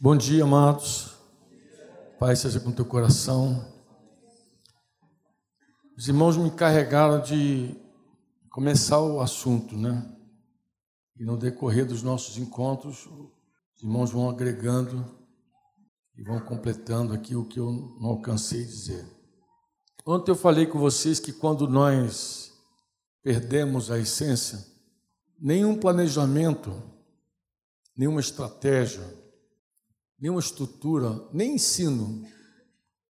Bom dia, amados. Pai, seja com teu coração. Os irmãos me encarregaram de começar o assunto, né? E no decorrer dos nossos encontros, os irmãos vão agregando e vão completando aqui o que eu não alcancei dizer. Ontem eu falei com vocês que quando nós perdemos a essência, nenhum planejamento, nenhuma estratégia, nenhuma estrutura, nem ensino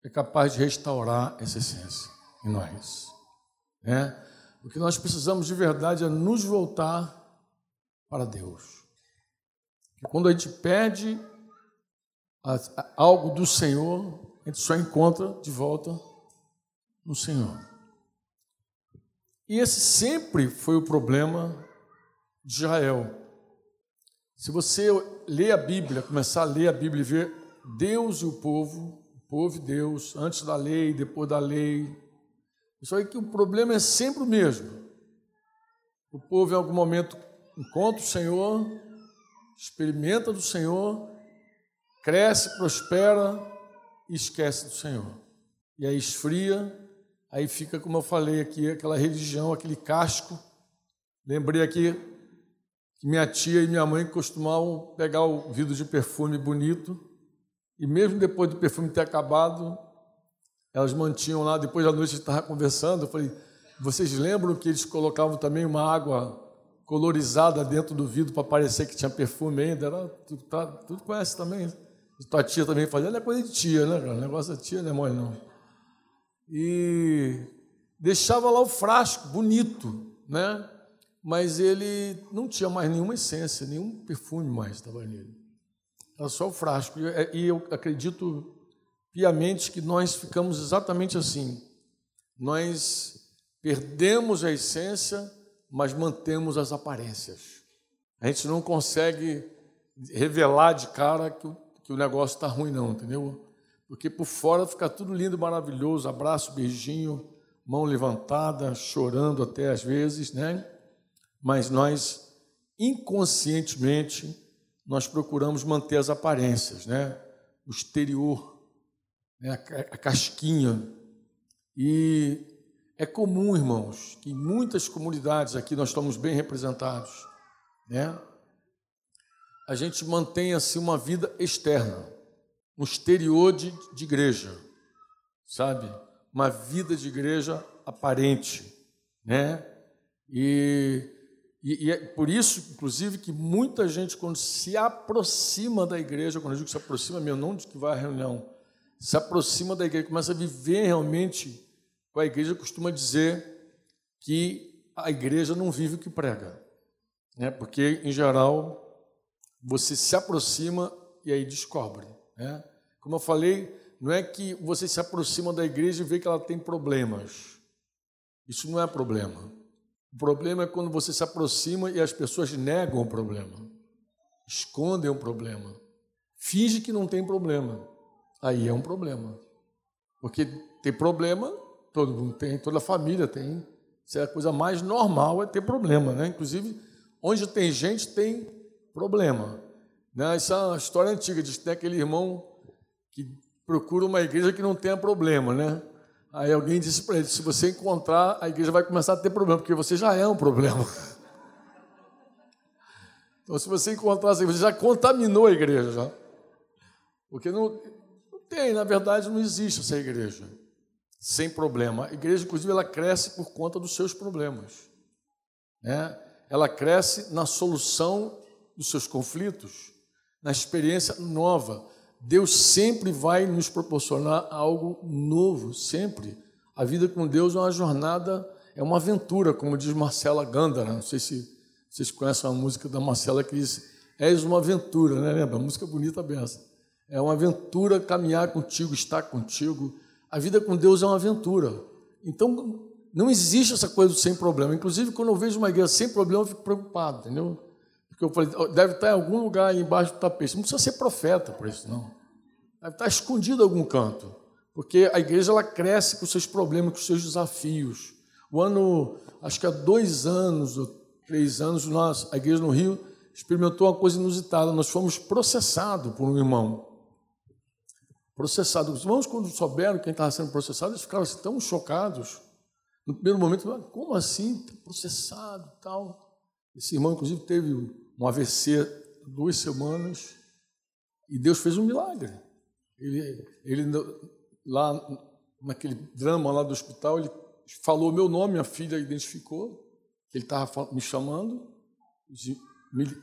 é capaz de restaurar essa essência em nós. Né? O que nós precisamos de verdade é nos voltar para Deus. E quando a gente perde algo do Senhor, a gente só encontra de volta no Senhor. E esse sempre foi o problema de Israel. Se você ler a Bíblia, começar a ler a Bíblia e ver Deus e o povo, o povo e Deus, antes da lei, depois da lei, isso aí que o problema é sempre o mesmo. O povo em algum momento encontra o Senhor, experimenta do Senhor, cresce, prospera e esquece do Senhor. E aí esfria, aí fica, como eu falei aqui, aquela religião, aquele casco. Lembrei aqui que minha tia e minha mãe costumavam pegar o vidro de perfume bonito e mesmo depois do perfume ter acabado, elas mantinham lá. Depois da noite estava conversando, eu falei, vocês lembram que eles colocavam também uma água colorizada dentro do vidro para parecer que tinha perfume ainda? Era, tudo, tá, tudo conhece também. tua tia também fazia, não é coisa de tia, né? O negócio da tia não é mole, não. E deixava lá o frasco bonito, né? Mas ele não tinha mais nenhuma essência, nenhum perfume mais estava nele. Era só o frasco. E eu acredito piamente que nós ficamos exatamente assim. Nós perdemos a essência, mas mantemos as aparências. A gente não consegue revelar de cara que o, que o negócio está ruim, não, entendeu? Porque por fora fica tudo lindo, maravilhoso, abraço, beijinho, mão levantada, chorando até às vezes, né? Mas nós inconscientemente nós procuramos manter as aparências, né? O exterior, né? a casquinha. E é comum, irmãos, que em muitas comunidades aqui nós estamos bem representados, né? A gente mantém assim uma vida externa, um exterior de, de igreja, sabe? Uma vida de igreja aparente, né? E e, e, é por isso, inclusive, que muita gente, quando se aproxima da igreja, quando eu digo se aproxima mesmo, não de que vai à reunião, se aproxima da igreja, começa a viver realmente com a igreja, costuma dizer que a igreja não vive o que prega. Né? Porque, em geral, você se aproxima e aí descobre. Né? Como eu falei, não é que você se aproxima da igreja e vê que ela tem problemas. Isso não é problema. O problema é quando você se aproxima e as pessoas negam o problema, escondem o problema, finge que não tem problema. Aí é um problema. Porque tem problema, todo mundo tem, toda a família tem. Isso é a coisa mais normal, é ter problema, né? Inclusive, onde tem gente, tem problema. Né? Essa é uma história antiga, diz que tem aquele irmão que procura uma igreja que não tenha problema, né? Aí alguém disse para ele: se você encontrar, a igreja vai começar a ter problema, porque você já é um problema. Então, se você encontrar, você já contaminou a igreja. Já. Porque não, não tem, na verdade, não existe essa igreja sem problema. A igreja, inclusive, ela cresce por conta dos seus problemas. Né? Ela cresce na solução dos seus conflitos, na experiência nova Deus sempre vai nos proporcionar algo novo, sempre. A vida com Deus é uma jornada, é uma aventura, como diz Marcela Gandara. Não sei se vocês conhecem a música da Marcela que diz: És uma aventura, né? Lembra? Música bonita benção. É uma aventura caminhar contigo, estar contigo. A vida com Deus é uma aventura. Então, não existe essa coisa sem problema. Inclusive, quando eu vejo uma igreja sem problema, eu fico preocupado, entendeu? Porque eu falei, deve estar em algum lugar embaixo do tapete. Não precisa ser profeta para isso, não. Deve estar escondido em algum canto. Porque a igreja ela cresce com os seus problemas, com os seus desafios. O ano, acho que há dois anos ou três anos, nós, a igreja no Rio experimentou uma coisa inusitada. Nós fomos processados por um irmão. Processado. Os irmãos, quando souberam quem estava sendo processado, eles ficaram assim, tão chocados. No primeiro momento, como assim? Tá processado tal. Esse irmão, inclusive, teve um AVC duas semanas e Deus fez um milagre. Ele, ele lá naquele drama lá do hospital, ele falou meu nome, minha filha identificou, que ele estava me chamando,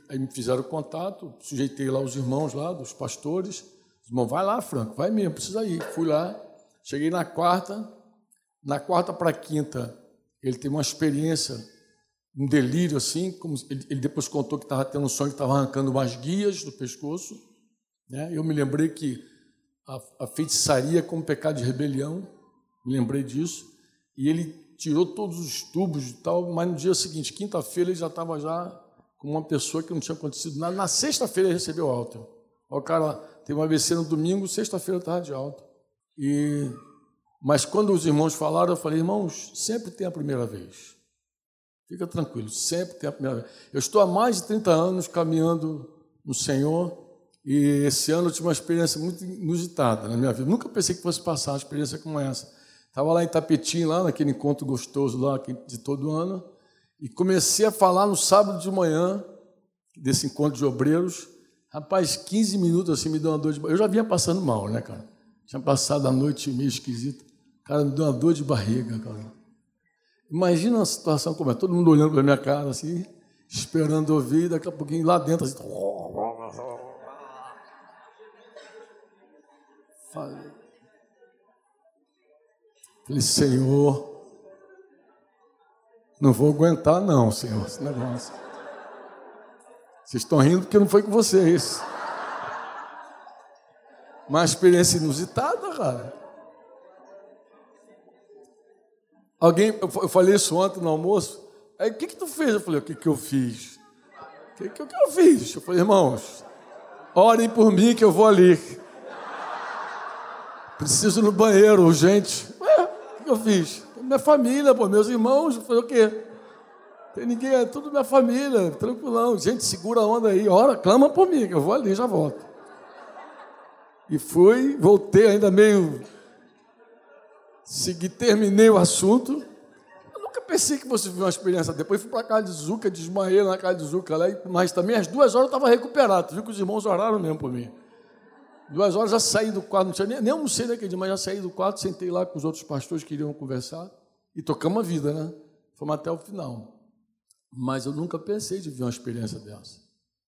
aí me fizeram contato, sujeitei lá os irmãos lá, dos pastores, os irmãos, vai lá, Franco, vai mesmo, precisa ir. Fui lá, cheguei na quarta, na quarta para quinta, ele teve uma experiência, um delírio assim, como ele, ele depois contou que estava tendo um sonho que estava arrancando umas guias do pescoço, né? Eu me lembrei que a, a feitiçaria como pecado de rebelião, me lembrei disso, e ele tirou todos os tubos e tal, mas no dia seguinte, quinta-feira, ele já estava já com uma pessoa que não tinha acontecido nada. Na sexta-feira ele recebeu alta. O cara teve uma AVC no domingo, sexta-feira estava de alta. E mas quando os irmãos falaram, eu falei, irmãos, sempre tem a primeira vez. Fica tranquilo, sempre tem a primeira vez. Eu estou há mais de 30 anos caminhando no Senhor e esse ano eu tive uma experiência muito inusitada na minha vida. Nunca pensei que fosse passar uma experiência como essa. Estava lá em Tapetim, lá naquele encontro gostoso lá de todo ano, e comecei a falar no sábado de manhã desse encontro de obreiros. Rapaz, 15 minutos assim me deu uma dor de barriga. Eu já vinha passando mal, né, cara? Tinha passado a noite meio esquisita. Cara, me deu uma dor de barriga, cara. Imagina uma situação como é, todo mundo olhando para minha cara assim, esperando ouvir, daqui a pouquinho lá dentro assim, Falei, falei Senhor, não vou aguentar não, Senhor, esse negócio. Vocês estão rindo porque não foi com vocês. Uma experiência inusitada, cara. Alguém, eu falei isso ontem no almoço. Aí, o que, que tu fez? Eu falei, o que, que eu fiz? O que, que, que eu fiz? Eu falei, irmãos, orem por mim que eu vou ali. Preciso ir no banheiro, urgente. O que eu fiz? Minha família, pô, meus irmãos, foi o quê? Tem ninguém, é tudo minha família, tranquilão. Gente, segura a onda aí, ora, clama por mim, que eu vou ali já volto. E fui, voltei ainda meio. Segui, terminei o assunto. Eu nunca pensei que você viu uma experiência. Depois fui para casa de Zuca, desmaiei na casa de Zuca lá, mas também às duas horas eu estava recuperado. Viu que os irmãos oraram mesmo por mim. Duas horas já saí do quarto, não tinha nem, nem almocei naquele dia, mas já saí do quarto, sentei lá com os outros pastores que queriam conversar e tocamos a vida, né? Fomos até o final. Mas eu nunca pensei de ver uma experiência dessa.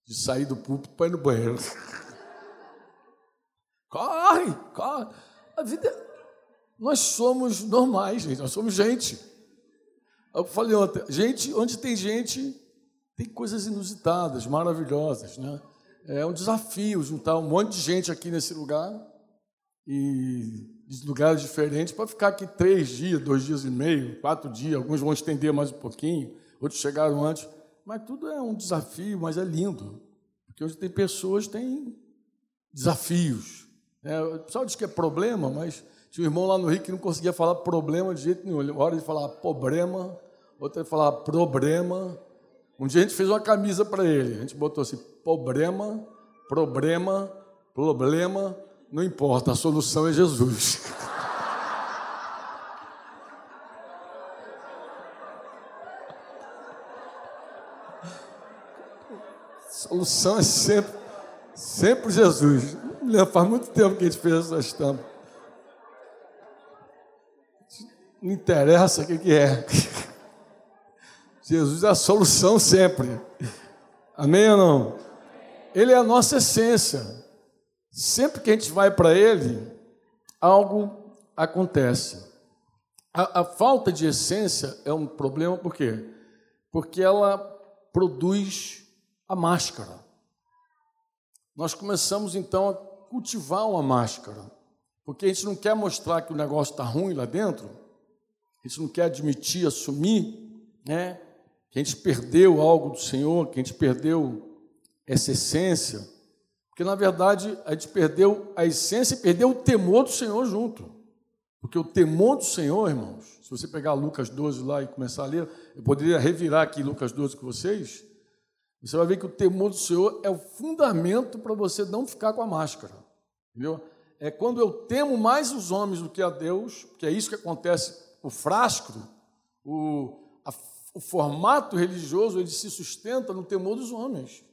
De sair do púlpito para ir no banheiro. corre, corre. A vida. Nós somos normais, gente. Nós somos gente. Eu falei ontem, gente, onde tem gente, tem coisas inusitadas, maravilhosas, né? É um desafio juntar um monte de gente aqui nesse lugar e de lugares diferentes para ficar aqui três dias, dois dias e meio, quatro dias. Alguns vão estender mais um pouquinho, outros chegaram antes. Mas tudo é um desafio, mas é lindo. Porque hoje tem pessoas têm desafios. É, o pessoal diz que é problema, mas tinha um irmão lá no Rio que não conseguia falar problema de jeito nenhum. Uma hora ele falava problema, outra ele falava problema. Um dia a gente fez uma camisa para ele. A gente botou assim: problema, problema, problema, não importa, a solução é Jesus. Solução é sempre, sempre Jesus. Faz muito tempo que a gente fez essa estampa. Não interessa o que, que é. Jesus é a solução sempre. Amém ou não? Ele é a nossa essência. Sempre que a gente vai para Ele, algo acontece. A, a, falta de essência é um problema, por quê? Porque ela produz a máscara. Nós começamos então a cultivar uma máscara, porque a gente não quer mostrar que o negócio está ruim lá dentro, a gente não quer admitir, assumir, né? Que a gente perdeu algo do Senhor, que a gente perdeu essa essência, porque na verdade a gente perdeu a essência e perdeu o temor do Senhor junto. Porque o temor do Senhor, irmãos, se você pegar Lucas 12 lá e começar a ler, eu poderia revirar aqui Lucas 12 com vocês, Você vai ver que o temor do Senhor é o fundamento para você não ficar com a máscara. Entendeu? É quando eu temo mais os homens do que a Deus, que é isso que acontece. O frasco, o, a, o formato religioso, ele se sustenta no temor dos homens.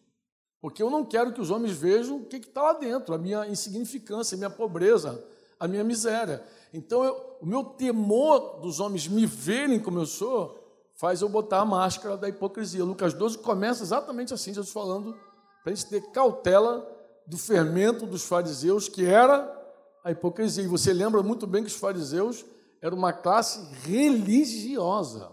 Porque eu não quero que os homens vejam o que está lá dentro, a minha insignificância, a minha pobreza, a minha miséria. Então, eu, o meu temor dos homens me verem como eu sou, faz eu botar a máscara da hipocrisia. Lucas 12 começa exatamente assim, Jesus falando, para a gente ter cautela do fermento dos fariseus, que era a hipocrisia. E você lembra muito bem que os fariseus eram uma classe religiosa,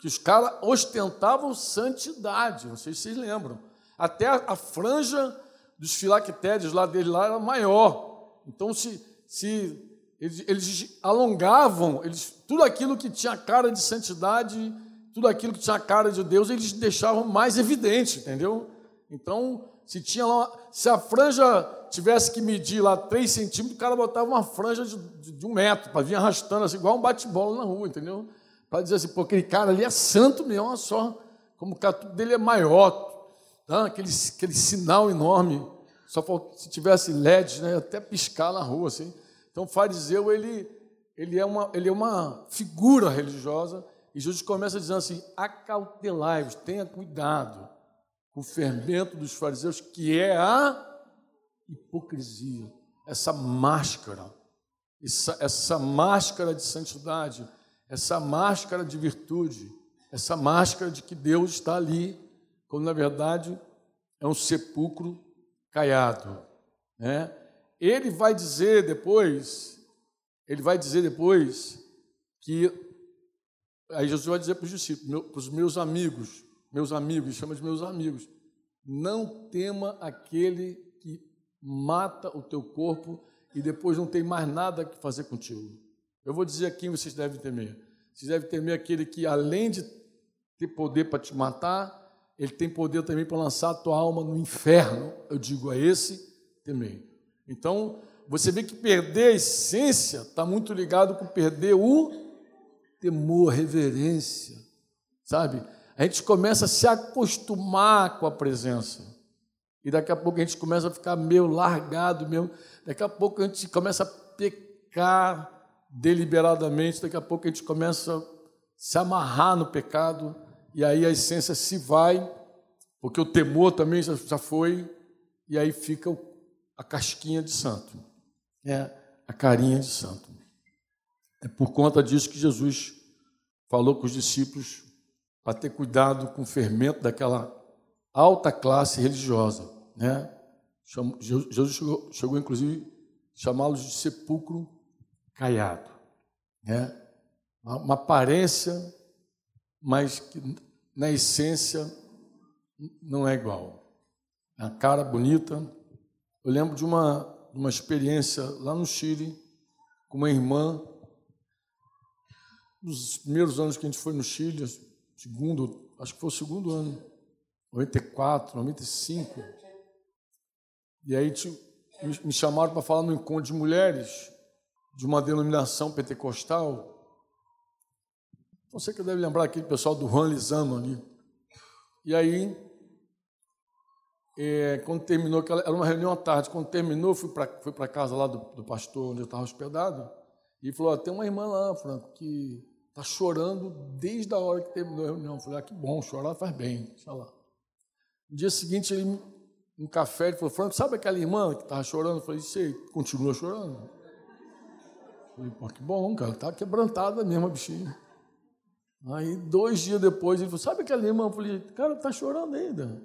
que os caras ostentavam santidade, sei se vocês lembram. Até a, franja dos filactérios lá dele lá era maior. Então, se, se eles, eles alongavam, eles, tudo aquilo que tinha cara de santidade, tudo aquilo que tinha cara de Deus, eles deixavam mais evidente, entendeu? Então, se tinha lá, se a franja tivesse que medir lá 3 centímetros, o cara botava uma franja de, de, de um metro, para vir arrastando assim, igual um bate-bola na rua, entendeu? Para dizer assim, pô, aquele cara ali é santo mesmo, olha só, como o catuto dele é maior, tá? aquele, aquele sinal enorme, só se tivesse LEDs, né, até piscar na rua, assim. Então, o fariseu, ele, ele, é uma, ele é uma figura religiosa, e Jesus começa dizendo assim: acautelai-vos, tenha cuidado o fermento dos fariseus, que é a hipocrisia, essa máscara, essa, essa máscara de santidade, essa máscara de virtude, essa máscara de que Deus está ali, quando na verdade é um sepulcro caiado. Né? Ele vai dizer depois, ele vai dizer depois que aí Jesus vai dizer para os discípulos, para os meus amigos, meus amigos, chama de meus amigos, não tema aquele que mata o teu corpo e depois não tem mais nada que fazer contigo. Eu vou dizer a quem vocês devem temer. Vocês devem temer aquele que, além de ter poder para te matar, ele tem poder também para lançar a tua alma no inferno. Eu digo a esse temer. Então, você vê que perder a essência está muito ligado com perder o temor, reverência, sabe? A gente começa a se acostumar com a presença. E daqui a pouco a gente começa a ficar meio largado mesmo. Daqui a pouco a gente começa a pecar deliberadamente. Daqui a pouco a gente começa a se amarrar no pecado. E aí a essência se vai, porque o temor também já foi. E aí fica a casquinha de santo. É a carinha de santo. É por conta disso que Jesus falou com os discípulos para ter cuidado com o fermento daquela alta classe religiosa. Né? Jesus chegou, chegou inclusive, chamá-los de sepulcro caiado. Né? Uma aparência, mas que na essência não é igual. A cara bonita. Eu lembro de uma, uma experiência lá no Chile, com uma irmã, nos primeiros anos que a gente foi no Chile, segundo, acho que foi o segundo ano, 94, 95. E aí me chamaram para falar no encontro de mulheres de uma denominação pentecostal. Você que deve lembrar aquele pessoal do Juan Lizano ali. E aí, é, quando terminou, era uma reunião à tarde, quando terminou, fui para fui a casa lá do, do pastor, onde eu estava hospedado, e falou: tem uma irmã lá, Franco, que Está chorando desde a hora que terminou a reunião. Eu falei, ah, que bom, chorar faz bem. Deixa lá. No dia seguinte, ele, um café, ele falou, Franco, sabe aquela irmã que estava chorando? Eu falei, sei, continua chorando. Eu falei, pô, que bom, cara, está quebrantada mesmo a bichinha. Aí, dois dias depois, ele falou, sabe aquela irmã? Eu falei, cara, está chorando ainda.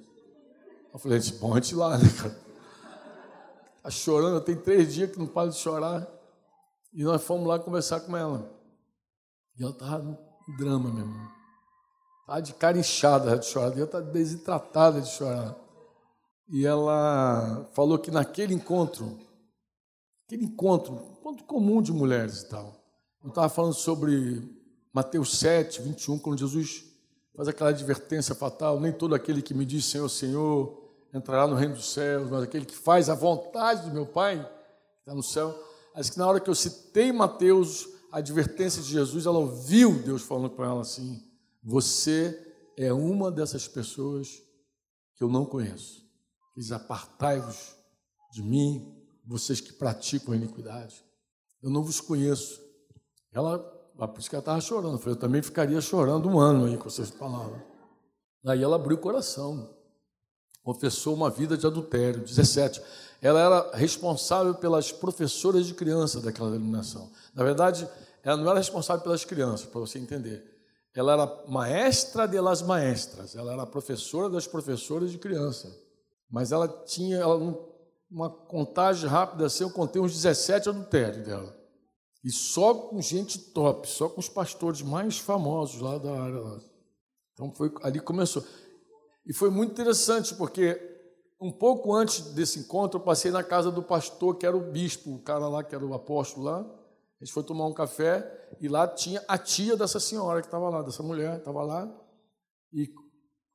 Eu falei, bom, a gente lá, né, cara? Está chorando, tem três dias que não para de chorar. E nós fomos lá conversar com ela. E ela estava no drama, meu irmão. Estava de cara inchada de chorar, ela estava desidratada de chorar. E ela falou que naquele encontro, aquele encontro, encontro comum de mulheres e tal, eu estava falando sobre Mateus 7, 21, quando Jesus faz aquela advertência fatal: nem todo aquele que me diz Senhor, Senhor entrará no reino dos céus, mas aquele que faz a vontade do meu Pai, que está no céu. Acho que na hora que eu citei Mateus, a advertência de Jesus, ela ouviu Deus falando com ela assim: Você é uma dessas pessoas que eu não conheço. Diz: Apartai-vos de mim, vocês que praticam a iniquidade. Eu não vos conheço. Ela, por isso que ela estava chorando. Eu, falei, eu também ficaria chorando um ano aí com essas palavras. Aí ela abriu o coração, confessou uma vida de adultério, 17. Ela era responsável pelas professoras de criança daquela denominação. Na verdade, ela não era responsável pelas crianças, para você entender. Ela era maestra de las maestras, ela era professora das professoras de criança. Mas ela tinha ela, uma contagem rápida assim, eu contei uns 17 adultérios dela. E só com gente top, só com os pastores mais famosos lá da área. Então foi ali começou. E foi muito interessante, porque um pouco antes desse encontro, eu passei na casa do pastor, que era o bispo, o cara lá, que era o apóstolo lá. A gente foi tomar um café e lá tinha a tia dessa senhora que estava lá, dessa mulher, estava lá. E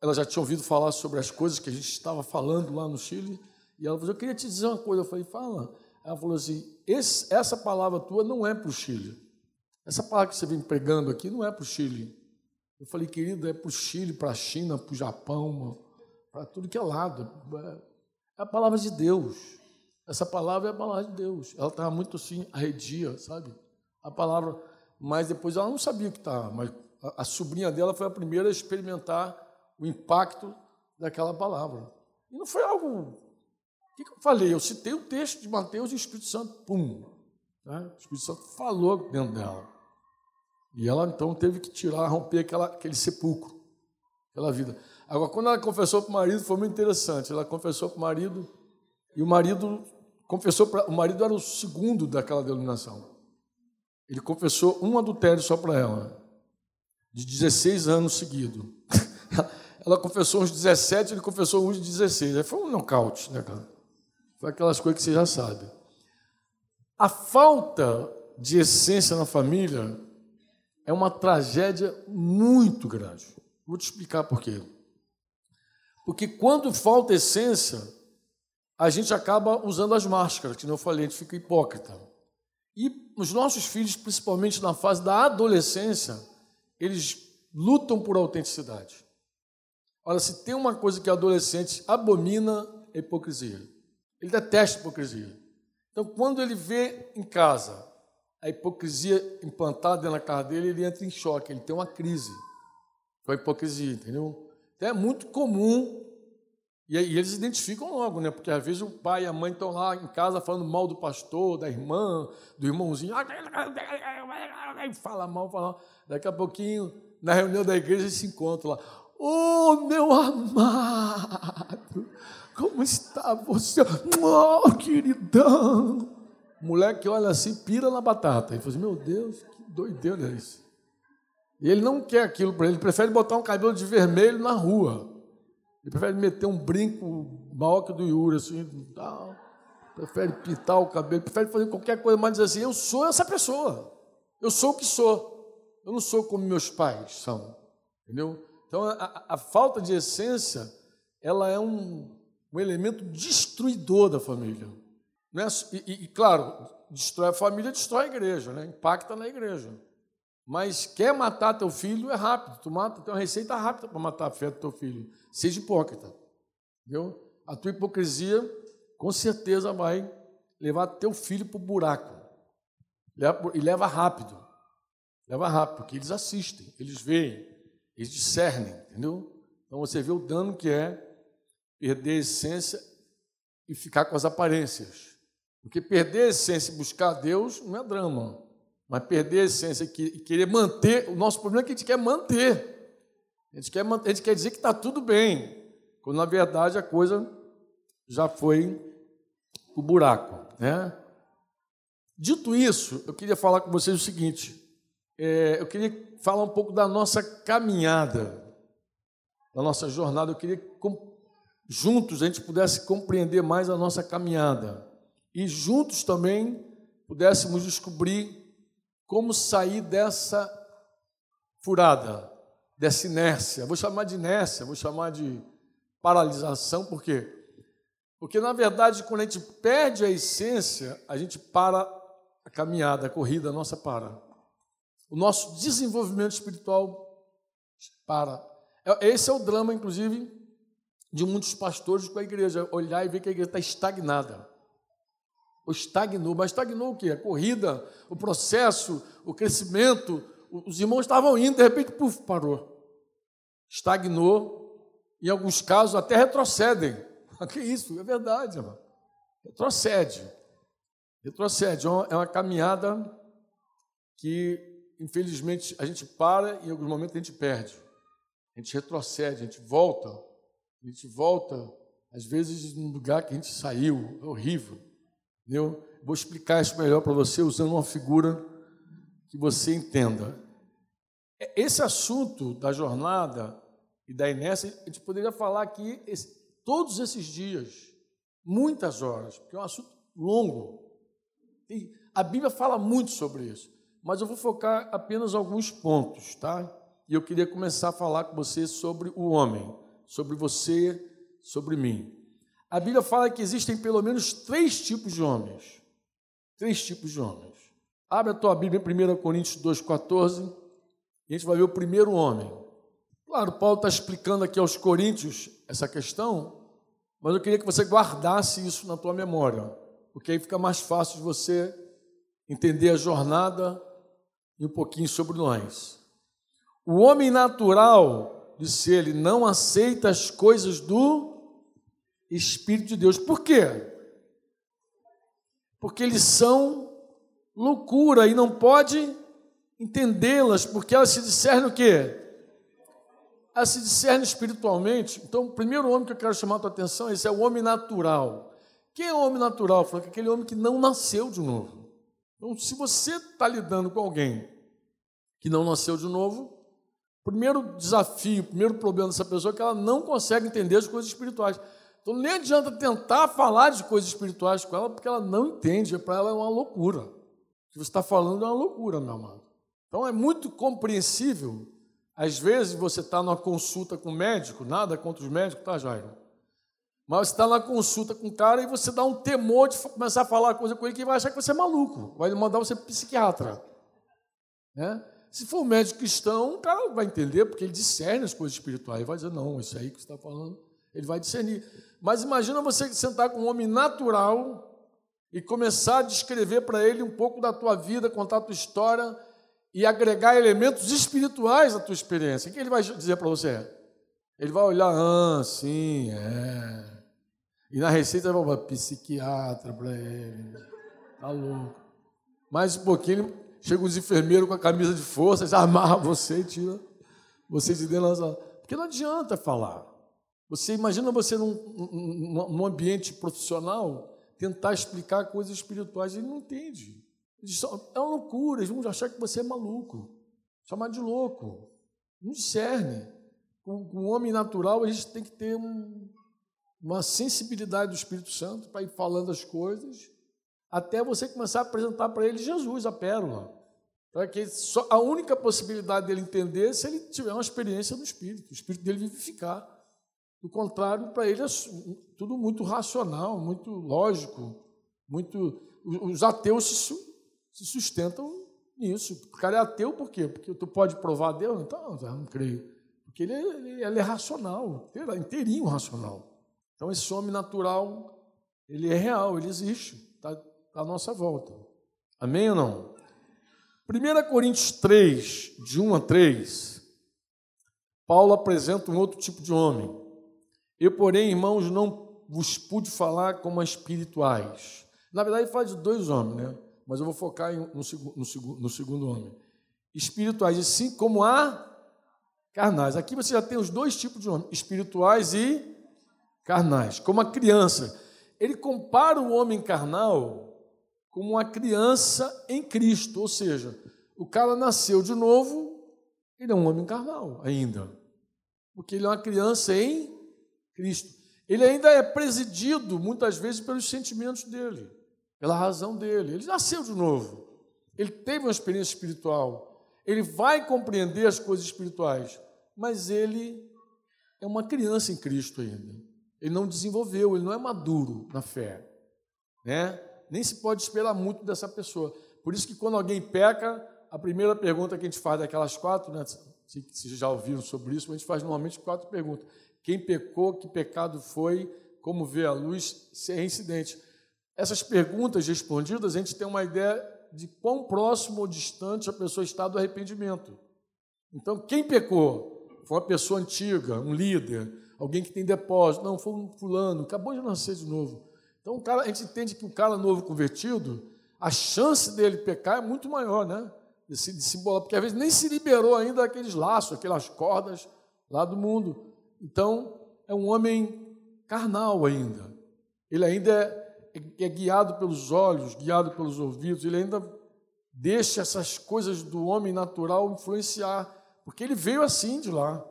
ela já tinha ouvido falar sobre as coisas que a gente estava falando lá no Chile. E ela falou: Eu queria te dizer uma coisa. Eu falei: Fala. Ela falou assim: essa palavra tua não é para o Chile. Essa palavra que você vem pregando aqui não é para o Chile. Eu falei, querido, é para o Chile, para a China, para o Japão, para tudo que é lado. É a palavra de Deus. Essa palavra é a palavra de Deus. Ela estava muito assim, arredia, sabe? A palavra. Mas depois ela não sabia o que estava. Mas a, a sobrinha dela foi a primeira a experimentar o impacto daquela palavra. E não foi algo o que, que eu falei? Eu citei o texto de Mateus e o Espírito Santo, pum. Né? O Espírito Santo falou dentro dela. E ela então teve que tirar, romper aquela, aquele sepulcro, aquela vida. Agora, quando ela confessou para o marido, foi muito interessante. Ela confessou para o marido, e o marido confessou para. O marido era o segundo daquela denominação. Ele confessou um adultério só para ela, de 16 anos seguidos. Ela confessou uns 17, ele confessou uns de 16. Aí foi um nocaute, né, cara? Foi aquelas coisas que você já sabe. A falta de essência na família é uma tragédia muito grande. Vou te explicar por quê. Porque quando falta essência, a gente acaba usando as máscaras, que não falei, a gente fica hipócrita. E os nossos filhos, principalmente na fase da adolescência, eles lutam por autenticidade. Olha, se tem uma coisa que adolescente abomina, é hipocrisia. Ele detesta hipocrisia. Então, quando ele vê em casa a hipocrisia implantada da casa dele, ele entra em choque, ele tem uma crise com a hipocrisia, entendeu? Então, é muito comum, e, e eles identificam logo, né? Porque às vezes o pai e a mãe estão lá em casa falando mal do pastor, da irmã, do irmãozinho, fala mal, fala mal. Daqui a pouquinho, na reunião da igreja, eles se encontram lá. Oh, meu amado! Como está você? Oh, queridão. Moleque olha assim, pira na batata. Ele fala assim, meu Deus, que doideira é isso. E ele não quer aquilo para ele, ele prefere botar um cabelo de vermelho na rua. Ele prefere meter um brinco maior que o do Yuri, assim, tal. prefere pintar o cabelo, prefere fazer qualquer coisa, mas dizer assim, eu sou essa pessoa. Eu sou o que sou. Eu não sou como meus pais são. Entendeu? Então, a, a falta de essência, ela é um, um elemento destruidor da família. Né? E, e, claro, destrói a família, destrói a igreja, né? impacta na igreja. Mas quer matar teu filho é rápido, tu mata, tem uma receita rápida para matar a fé do teu filho. Seja hipócrita. Entendeu? A tua hipocrisia com certeza vai levar teu filho para o buraco. E leva rápido. Leva rápido, porque eles assistem, eles veem, eles discernem, entendeu? Então você vê o dano que é perder a essência e ficar com as aparências. Porque perder a essência e buscar Deus não é drama. Mas perder a essência e querer manter, o nosso problema é que a gente quer manter. A gente quer, a gente quer dizer que está tudo bem, quando na verdade a coisa já foi o buraco. Né? Dito isso, eu queria falar com vocês o seguinte: é, eu queria falar um pouco da nossa caminhada, da nossa jornada. Eu queria juntos a gente pudesse compreender mais a nossa caminhada e juntos também pudéssemos descobrir como sair dessa furada, dessa inércia. Vou chamar de inércia, vou chamar de paralisação, por quê? Porque na verdade, quando a gente perde a essência, a gente para a caminhada, a corrida, nossa para. O nosso desenvolvimento espiritual para. É, esse é o drama, inclusive, de muitos pastores com a igreja, olhar e ver que a igreja está estagnada. Ou estagnou, mas estagnou o quê? A corrida, o processo, o crescimento. Os irmãos estavam indo, de repente, puf, parou. Estagnou, em alguns casos até retrocedem. Que isso? É verdade, irmão. Retrocede. Retrocede. É uma caminhada que, infelizmente, a gente para e em alguns momentos a gente perde. A gente retrocede, a gente volta. A gente volta, às vezes, num lugar que a gente saiu. É horrível. Eu vou explicar isso melhor para você usando uma figura que você entenda. Esse assunto da jornada e da inércia, a gente poderia falar aqui todos esses dias, muitas horas, porque é um assunto longo. E a Bíblia fala muito sobre isso, mas eu vou focar apenas alguns pontos, tá? E eu queria começar a falar com você sobre o homem, sobre você, sobre mim. A Bíblia fala que existem pelo menos três tipos de homens. Três tipos de homens. Abre a tua Bíblia em 1 Coríntios 2,14 e a gente vai ver o primeiro homem. Claro, Paulo está explicando aqui aos Coríntios essa questão, mas eu queria que você guardasse isso na tua memória, porque aí fica mais fácil de você entender a jornada e um pouquinho sobre nós. O homem natural, disse ele, não aceita as coisas do Espírito de Deus. Por quê? Porque eles são loucura e não pode entendê-las, porque elas se discernem o quê? Elas se discernem espiritualmente. Então, o primeiro homem que eu quero chamar a tua atenção esse é o homem natural. Quem é o homem natural? Falando que aquele homem que não nasceu de novo. Então, se você está lidando com alguém que não nasceu de novo, o primeiro desafio, o primeiro problema dessa pessoa é que ela não consegue entender as coisas espirituais. Então nem adianta tentar falar de coisas espirituais com ela, porque ela não entende, para ela é uma loucura. O que você está falando é uma loucura, meu amado. Então é muito compreensível. Às vezes você está numa consulta com o médico, nada contra os médicos, tá, Jairo? Mas você está na consulta com o cara e você dá um temor de começar a falar coisa com ele que vai achar que você é maluco, vai mandar você para psiquiatra. Né? Se for um médico cristão, o cara vai entender, porque ele discerne as coisas espirituais. Ele vai dizer, não, isso aí que você está falando, ele vai discernir. Mas imagina você sentar com um homem natural e começar a descrever para ele um pouco da tua vida, contar a tua história e agregar elementos espirituais à tua experiência. O que ele vai dizer para você? Ele vai olhar, ah, sim, é. E na receita vai falar, psiquiatra para ele. Tá louco. Mais um pouquinho, chega os enfermeiros com a camisa de força, eles amarram você e tira você de dentro da sala. Porque não adianta falar. Você imagina você num, num ambiente profissional tentar explicar coisas espirituais, ele não entende. é uma loucura, eles vão achar que você é maluco, chamar de louco. Não discerne. Com, o homem natural, a gente tem que ter um, uma sensibilidade do Espírito Santo para ir falando as coisas, até você começar a apresentar para ele Jesus, a pérola. Para que só, a única possibilidade dele entender é se ele tiver uma experiência no Espírito, o Espírito dele vivificar. Do contrário, para ele é tudo muito racional, muito lógico, muito. Os ateus se sustentam nisso. O cara é ateu por quê? Porque tu pode provar Deus? Então, eu não creio. Porque ele é, ele é racional, inteirinho racional. Então, esse homem natural, ele é real, ele existe, está tá à nossa volta. Amém ou não? 1 Coríntios 3, de 1 a 3, Paulo apresenta um outro tipo de homem. Eu, porém, irmãos, não vos pude falar como espirituais. Na verdade, ele fala de dois homens, né? Mas eu vou focar no, no, no segundo homem. Espirituais, assim como a carnais. Aqui você já tem os dois tipos de homens, espirituais e carnais. Como a criança. Ele compara o homem carnal como uma criança em Cristo, ou seja, o cara nasceu de novo, ele é um homem carnal ainda, porque ele é uma criança em Cristo. Ele ainda é presidido muitas vezes pelos sentimentos dele, pela razão dele. Ele nasceu de novo. Ele teve uma experiência espiritual. Ele vai compreender as coisas espirituais, mas ele é uma criança em Cristo ainda. Ele não desenvolveu, ele não é maduro na fé, né? Nem se pode esperar muito dessa pessoa. Por isso que quando alguém peca, a primeira pergunta que a gente faz daquelas quatro, né? Se, já ouviram sobre isso, a gente faz normalmente quatro perguntas. Quem pecou, que pecado foi, como vê a luz, se é incidente. Essas perguntas respondidas, a gente tem uma ideia de quão próximo ou distante a pessoa está do arrependimento. Então, quem pecou? Foi uma pessoa antiga, um líder, alguém que tem depósito. Não, foi um fulano, acabou de nascer de novo. Então, o cara, a gente entende que o cara novo convertido, a chance dele pecar é muito maior, né? De se, de se embolar, porque às vezes nem se liberou ainda aqueles laços, aquelas cordas lá do mundo. Então, é um homem carnal ainda. Ele ainda é, é guiado pelos olhos, guiado pelos ouvidos, ele ainda deixa essas coisas do homem natural influenciar, porque ele veio assim de lá.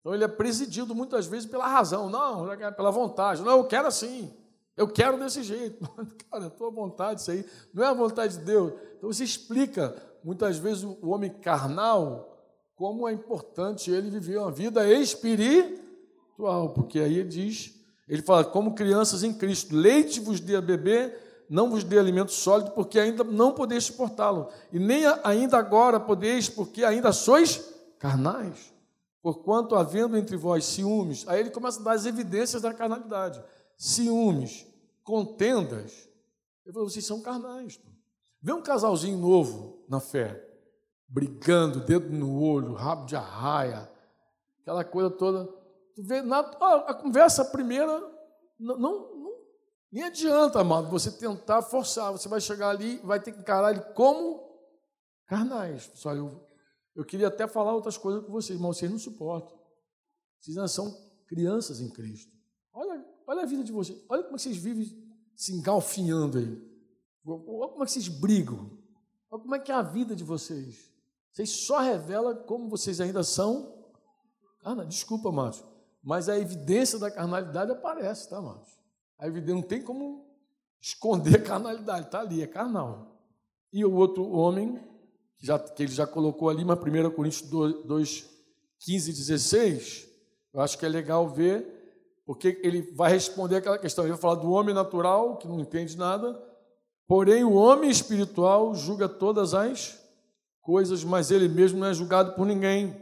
Então ele é presidido muitas vezes pela razão, não, pela vontade. Não, eu quero assim, eu quero desse jeito. Cara, é a tua vontade, isso aí não é a vontade de Deus. Então você explica muitas vezes o homem carnal como é importante ele viver uma vida espiritual, porque aí ele diz, ele fala, como crianças em Cristo, leite vos dê a beber, não vos dê alimento sólido, porque ainda não podeis suportá-lo, e nem ainda agora podeis, porque ainda sois carnais. Porquanto, havendo entre vós ciúmes, aí ele começa a dar as evidências da carnalidade. Ciúmes, contendas, ele falou, vocês são carnais. Vê um casalzinho novo na fé, brigando, dedo no olho, rabo de arraia, aquela coisa toda. Tu vê, na, a conversa primeira não, não, não, nem adianta, amado, você tentar forçar. Você vai chegar ali, vai ter que encarar ele como carnais. Só eu, eu queria até falar outras coisas com vocês, mas vocês não suportam. Vocês ainda são crianças em Cristo. Olha, olha a vida de vocês. Olha como vocês vivem se engalfinhando aí. Olha como é que vocês brigam. Olha como é que é a vida de vocês. Vocês só revelam como vocês ainda são. Ah, desculpa, amados. Mas a evidência da carnalidade aparece, tá, amados? A evidência não tem como esconder a carnalidade, está ali, é carnal. E o outro homem, que, já, que ele já colocou ali, mas 1 Coríntios 2, 2, 15 e 16, eu acho que é legal ver, porque ele vai responder aquela questão. Ele vai falar do homem natural, que não entende nada, porém o homem espiritual julga todas as coisas, mas ele mesmo não é julgado por ninguém.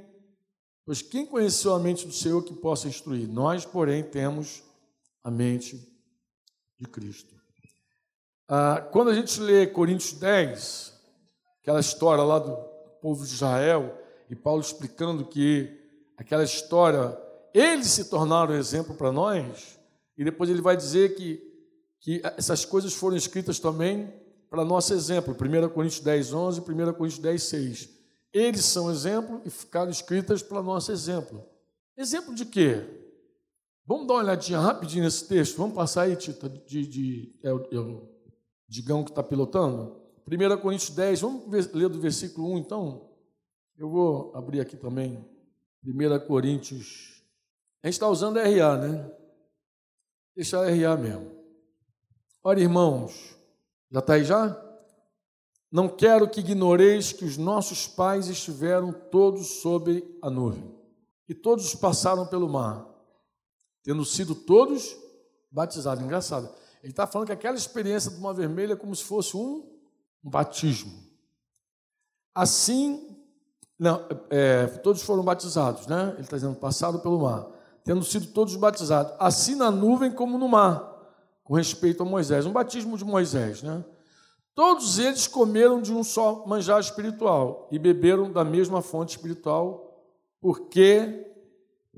Pois quem conheceu a mente do Senhor que possa instruir? Nós, porém, temos a mente de Cristo. Ah, quando a gente lê Coríntios 10, aquela história lá do povo de Israel, e Paulo explicando que aquela história, eles se tornaram exemplo para nós, e depois ele vai dizer que, que essas coisas foram escritas também para nosso exemplo, 1 Coríntios 10, 11, 1 Coríntios 10, 6. Eles são exemplo e ficaram escritas para nosso exemplo. Exemplo de quê? Vamos dar uma olhadinha rapidinho nesse texto. Vamos passar aí, Tita, de, de, é, é o Digão que está pilotando? 1 Coríntios 10, vamos ver, ler do versículo 1, então? Eu vou abrir aqui também. 1 Coríntios. A gente está usando RA, né? Deixa RA mesmo. Olha, irmãos, já está aí já? Não quero que ignoreis que os nossos pais estiveram todos sob a nuvem, e todos passaram pelo mar, tendo sido todos batizados. Engraçado. Ele está falando que aquela experiência do mar vermelho é como se fosse um, um batismo. Assim, não, é, todos foram batizados, né? Ele está dizendo, passaram pelo mar, tendo sido todos batizados, assim na nuvem como no mar com respeito a Moisés, um batismo de Moisés, né? Todos eles comeram de um só manjar espiritual e beberam da mesma fonte espiritual, porque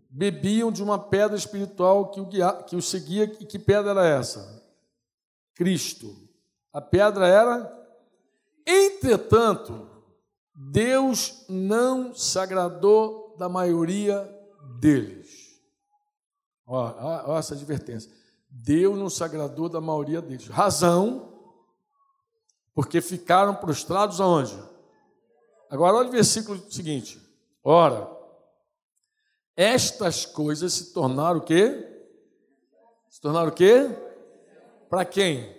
bebiam de uma pedra espiritual que, o guia, que os seguia. E que pedra era essa? Cristo. A pedra era. Entretanto, Deus não se agradou da maioria deles. Olha essa advertência. Deus não se agradou da maioria deles. Razão, porque ficaram prostrados aonde? Agora olha o versículo seguinte. Ora, estas coisas se tornaram o quê? Se tornaram o quê? Para quem?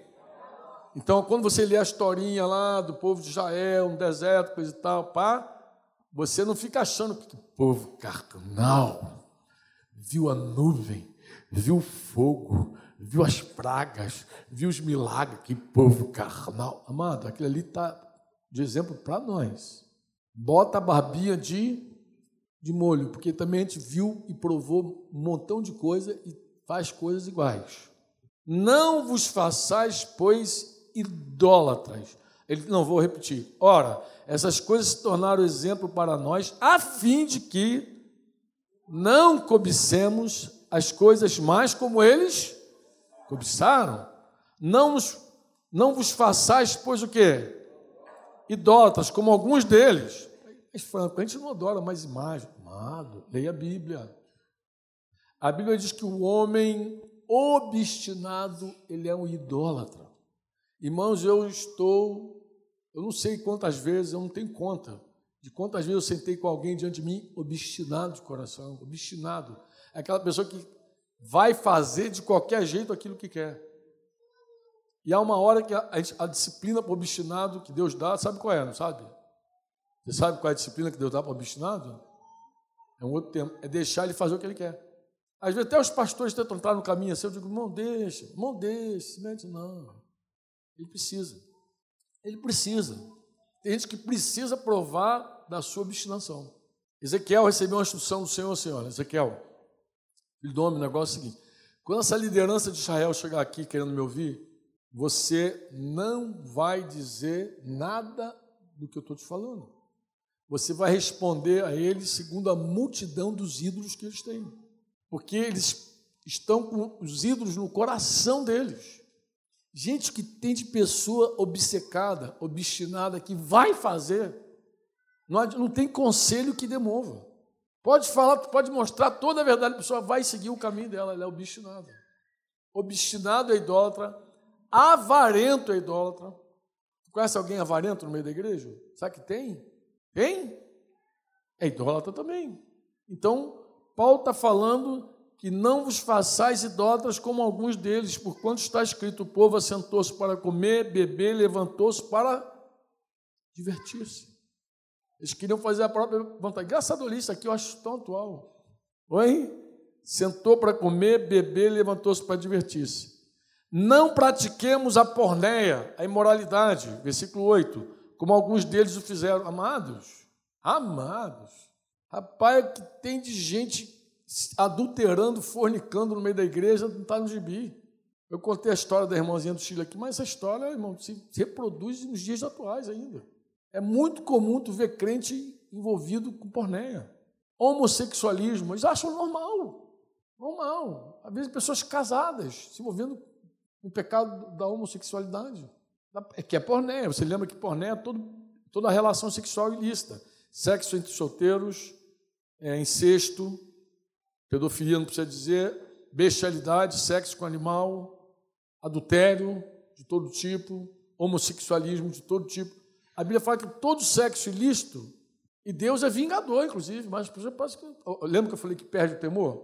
Então, quando você lê a historinha lá do povo de Israel, um deserto, coisa e tal, pá, você não fica achando que o povo carnal viu a nuvem, viu o fogo, viu as pragas, viu os milagres, que povo carnal. Amado, aquilo ali está de exemplo para nós. Bota a barbinha de de molho, porque também a gente viu e provou um montão de coisa e faz coisas iguais. Não vos façais, pois, idólatras. Ele não vou repetir. Ora, essas coisas se tornaram exemplo para nós, a fim de que não cobicemos as coisas mais como eles cobiçaram. Não, nos, não vos façais, pois o quê? Idólatras, como alguns deles. Mas, a gente não adora mais imagem. Amado, leia a Bíblia. A Bíblia diz que o homem obstinado, ele é um idólatra. Irmãos, eu estou, eu não sei quantas vezes, eu não tenho conta de quantas vezes eu sentei com alguém diante de mim obstinado de coração, obstinado. Aquela pessoa que vai fazer de qualquer jeito aquilo que quer. E há uma hora que a, a disciplina para o obstinado que Deus dá, sabe qual é, não sabe? Você sabe qual é a disciplina que Deus dá para o obstinado? É um outro tempo. É deixar ele fazer o que ele quer. Às vezes até os pastores tentam entrar no caminho assim, eu digo, não deixa, não deixa, mete não. Ele precisa. Ele precisa. Tem gente que precisa provar da sua obstinação. Ezequiel recebeu uma instrução do Senhor, Senhor. Ezequiel, homem, o negócio é o seguinte: quando essa liderança de Israel chegar aqui querendo me ouvir, você não vai dizer nada do que eu estou te falando. Você vai responder a eles segundo a multidão dos ídolos que eles têm. Porque eles estão com os ídolos no coração deles. Gente que tem de pessoa obcecada, obstinada, que vai fazer, não tem conselho que demova. Pode falar, pode mostrar toda a verdade, a pessoa vai seguir o caminho dela, ela é obstinada. Obstinado é idólatra, avarento é idólatra. Conhece alguém avarento no meio da igreja? Sabe que tem? Tem? É idólatra também. Então, Paulo está falando que não vos façais idólatras como alguns deles, por quanto está escrito: o povo assentou-se para comer, beber, levantou-se para divertir-se. Eles queriam fazer a própria vontade. Deus, isso aqui eu acho tão atual. Oi? Sentou para comer, beber, levantou-se para divertir-se. Não pratiquemos a pornéia, a imoralidade, versículo 8, como alguns deles o fizeram. Amados, amados, rapaz, que tem de gente adulterando, fornicando no meio da igreja, não está no gibi. Eu contei a história da irmãzinha do Chile aqui, mas essa história, irmão, se reproduz nos dias atuais ainda. É muito comum tu ver crente envolvido com pornéia. Homossexualismo, eles acham normal. Normal. Às vezes pessoas casadas se envolvendo com o pecado da homossexualidade. É que é pornéia. Você lembra que pornéia é todo, toda relação sexual ilícita. Sexo entre solteiros, é, incesto, Pedofilia não precisa dizer, bestialidade, sexo com animal, adultério de todo tipo, homossexualismo de todo tipo. A Bíblia fala que todo sexo ilícito, e Deus é vingador, inclusive, mas parece que. Lembra que eu falei que perde o temor?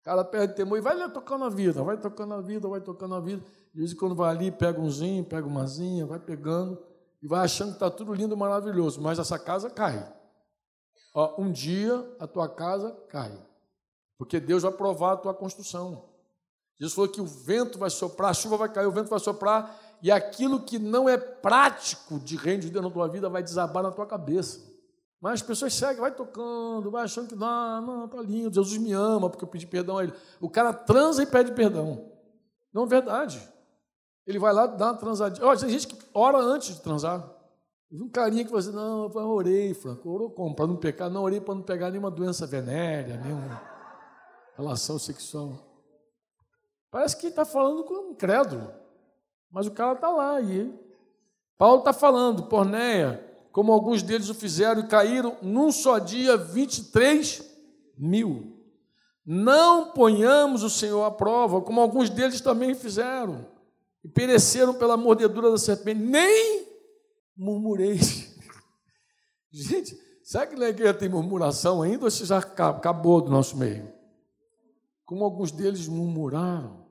O cara perde o temor e vai lá tocando a vida, vai tocando a vida, vai tocando a vida. De vez em quando vai ali, pega umzinho, pega umazinha, vai pegando e vai achando que está tudo lindo maravilhoso, mas essa casa cai. Ó, um dia a tua casa cai. Porque Deus vai provar a tua construção. Jesus falou que o vento vai soprar, a chuva vai cair, o vento vai soprar, e aquilo que não é prático de reino de Deus na tua vida vai desabar na tua cabeça. Mas as pessoas seguem, vai tocando, vai achando que não, não, tá lindo, Jesus me ama porque eu pedi perdão a ele. O cara transa e pede perdão. Não é verdade. Ele vai lá dar uma transadinha. Olha, tem gente que ora antes de transar. Um carinha que você, não, eu orei, Franco, orou como? Para não pecar? Não, orei para não pegar nenhuma doença venérea, nenhum relação sexual. Parece que está falando com um incrédulo, mas o cara está lá. E Paulo está falando, pornéia, como alguns deles o fizeram e caíram num só dia 23 mil. Não ponhamos o Senhor à prova, como alguns deles também fizeram, e pereceram pela mordedura da serpente. Nem murmureis. Gente, será que na igreja tem murmuração ainda ou já acabou do nosso meio? como alguns deles murmuraram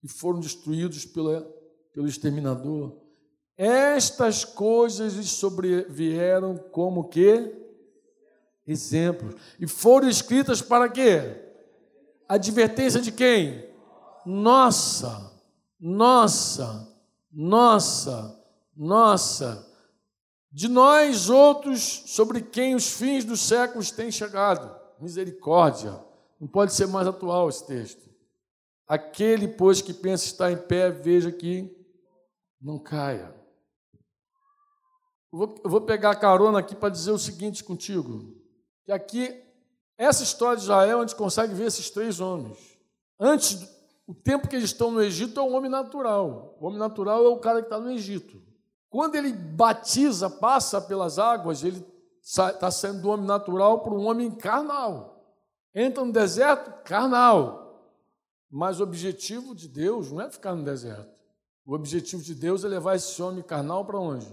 e foram destruídos pela, pelo exterminador. Estas coisas lhes sobrevieram como que? Exemplos. E foram escritas para quê? Advertência de quem? Nossa, nossa, nossa, nossa. De nós outros, sobre quem os fins dos séculos têm chegado. Misericórdia. Não pode ser mais atual esse texto. Aquele, pois, que pensa estar em pé, veja que não caia. Eu vou, pegar a carona aqui para dizer o seguinte contigo: que aqui, essa história de Israel, a gente consegue ver esses três homens. Antes, o tempo que eles estão no Egito é um homem natural. O homem natural é o cara que está no Egito. Quando ele batiza, passa pelas águas, ele está saindo do homem natural para um homem carnal. Entra no deserto, carnal. Mas o objetivo de Deus não é ficar no deserto. O objetivo de Deus é levar esse homem carnal para onde?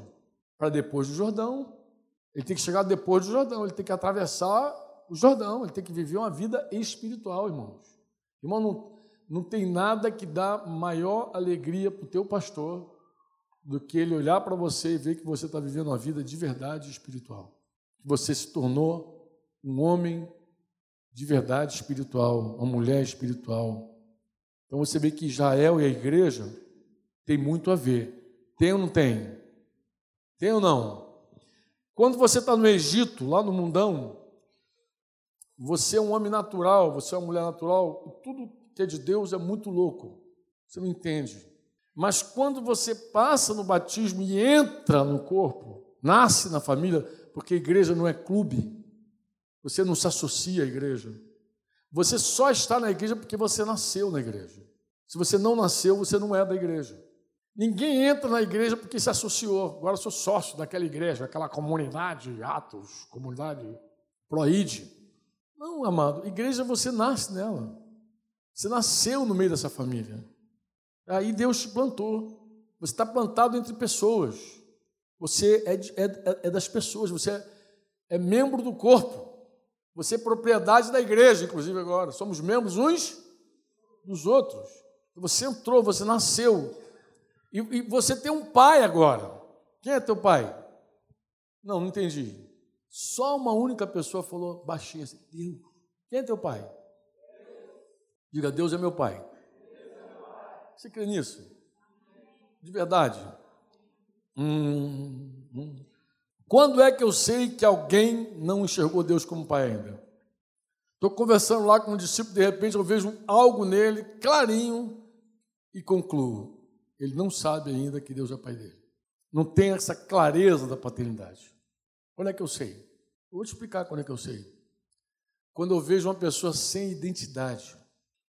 Para depois do Jordão. Ele tem que chegar depois do Jordão, ele tem que atravessar o Jordão, ele tem que viver uma vida espiritual, irmãos. Irmão, não, não tem nada que dá maior alegria para o teu pastor do que ele olhar para você e ver que você está vivendo uma vida de verdade espiritual. Que você se tornou um homem de verdade espiritual, uma mulher espiritual. Então você vê que Israel e a igreja tem muito a ver. Tem ou não tem? Tem ou não? Quando você está no Egito, lá no mundão, você é um homem natural, você é uma mulher natural, tudo que é de Deus é muito louco. Você não entende. Mas quando você passa no batismo e entra no corpo, nasce na família, porque a igreja não é clube, você não se associa à igreja. Você só está na igreja porque você nasceu na igreja. Se você não nasceu, você não é da igreja. Ninguém entra na igreja porque se associou. Agora sou sócio daquela igreja, aquela comunidade, Atos, comunidade Proide. Não, amado, igreja você nasce nela. Você nasceu no meio dessa família. Aí Deus te plantou. Você está plantado entre pessoas. Você é, é, é, é das pessoas. Você é, é membro do corpo. Você é propriedade da igreja, inclusive agora. Somos membros uns dos outros. Você entrou, você nasceu. E, e você tem um pai agora. Quem é teu pai? Não, não entendi. Só uma única pessoa falou baixinho assim: Deus. Quem é teu pai? Diga, Deus é meu pai. Você crê nisso? De verdade? Hum, hum. Quando é que eu sei que alguém não enxergou Deus como pai ainda? Estou conversando lá com um discípulo, de repente eu vejo algo nele clarinho e concluo. Ele não sabe ainda que Deus é pai dele. Não tem essa clareza da paternidade. Quando é que eu sei? Vou te explicar quando é que eu sei. Quando eu vejo uma pessoa sem identidade.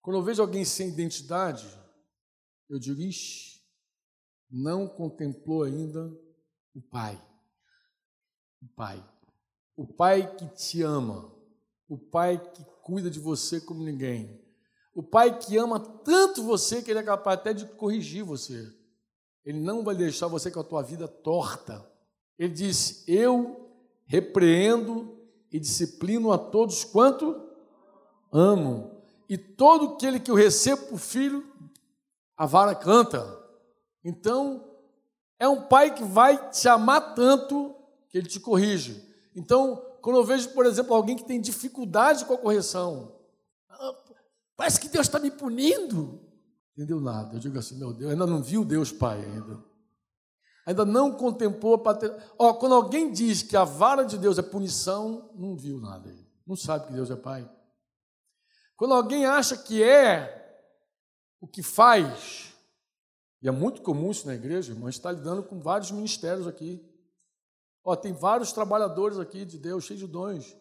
Quando eu vejo alguém sem identidade, eu digo, ixi, não contemplou ainda o Pai. O Pai. O Pai que te ama. O Pai que cuida de você como ninguém. O Pai que ama tanto você que ele é capaz até de corrigir você. Ele não vai deixar você com a tua vida torta. Ele disse: Eu repreendo e disciplino a todos quanto amo. E todo aquele que eu recebo por filho, a vara canta. Então, é um pai que vai te amar tanto que ele te corrige. Então, quando eu vejo, por exemplo, alguém que tem dificuldade com a correção, parece que Deus está me punindo. Entendeu nada? Eu digo assim, meu Deus, ainda não viu Deus Pai ainda. Ainda não contemplou a paternidade. Quando alguém diz que a vara de Deus é punição, não viu nada. Não sabe que Deus é Pai. Quando alguém acha que é o que faz, e é muito comum isso na igreja, irmão, a gente está lidando com vários ministérios aqui. Ó, tem vários trabalhadores aqui de Deus, cheios de dons.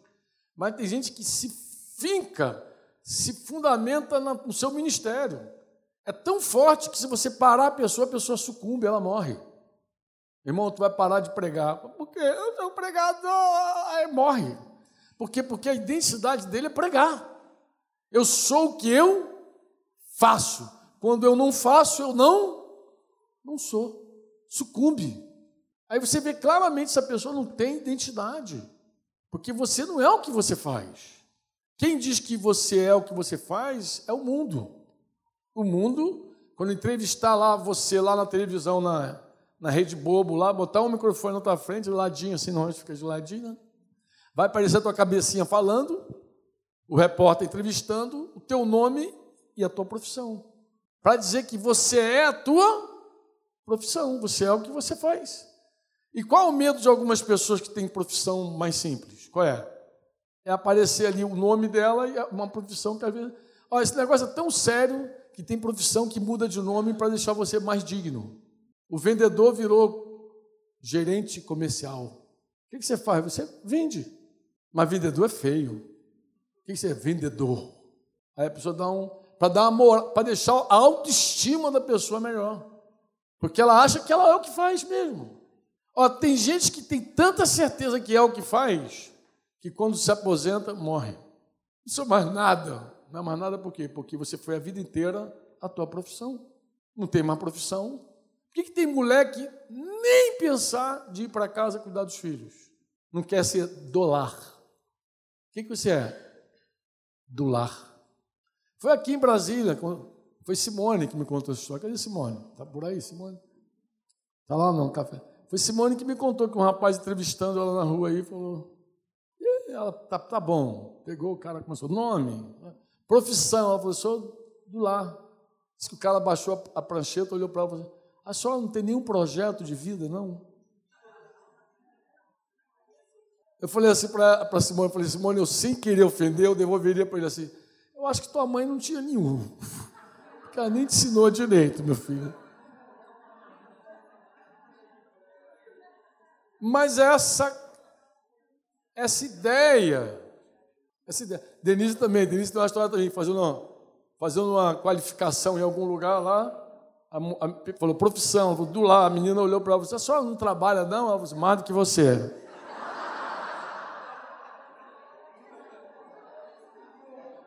Mas tem gente que se finca, se fundamenta no seu ministério. É tão forte que se você parar a pessoa, a pessoa sucumbe, ela morre. Irmão, tu vai parar de pregar. Por quê? Eu sou pregador. Aí morre. Por quê? Porque a identidade dele é pregar. Eu sou o que eu faço. Quando eu não faço, eu não não sou. Sucumbe. Aí você vê claramente se a pessoa não tem identidade. Porque você não é o que você faz. Quem diz que você é o que você faz é o mundo. O mundo, quando entrevistar lá você lá na televisão, na, na rede bobo lá, botar um microfone na tua frente, de ladinho, assim, não fica de ladinho, né? vai aparecer a tua cabecinha falando, o repórter entrevistando, o teu nome e a tua profissão. Para dizer que você é a tua profissão, você é o que você faz. E qual é o medo de algumas pessoas que têm profissão mais simples? Qual é? É aparecer ali o nome dela e uma profissão que às vezes. Olha, esse negócio é tão sério que tem profissão que muda de nome para deixar você mais digno. O vendedor virou gerente comercial. O que você faz? Você vende. Mas vendedor é feio. O que você é? Vendedor. Aí a pessoa dá um. Para dar uma para deixar a autoestima da pessoa melhor. Porque ela acha que ela é o que faz mesmo. Ó, tem gente que tem tanta certeza que é o que faz, que quando se aposenta, morre. Isso é mais nada. Não é mais nada por quê? Porque você foi a vida inteira a tua profissão. Não tem mais profissão. Por que, que tem mulher que nem pensar de ir para casa cuidar dos filhos? Não quer ser do lar. O que, que você é? Do lar. Foi aqui em Brasília, foi Simone que me contou essa história. Cadê Simone? Está por aí, Simone? Está lá no café. Foi Simone que me contou que um rapaz entrevistando ela na rua aí falou. Ela, tá, tá bom. Pegou o cara, começou. Nome, profissão. Ela falou, sou do lar. Disse que o cara baixou a, prancheta, olhou para ela e falou: A senhora não tem nenhum projeto de vida, não? Eu falei assim para Simone, eu falei, Simone, eu sem querer ofender, eu devolveria para ele assim, eu acho que tua mãe não tinha nenhum. Porque ela nem te ensinou direito, meu filho. Mas essa, essa ideia, essa ideia. Denise também, Denise tem uma história também, fazendo uma, fazendo uma qualificação em algum lugar lá, a, a, falou profissão, do lá, a menina olhou para ela, você só não trabalha não? Ela falou, mais do que você.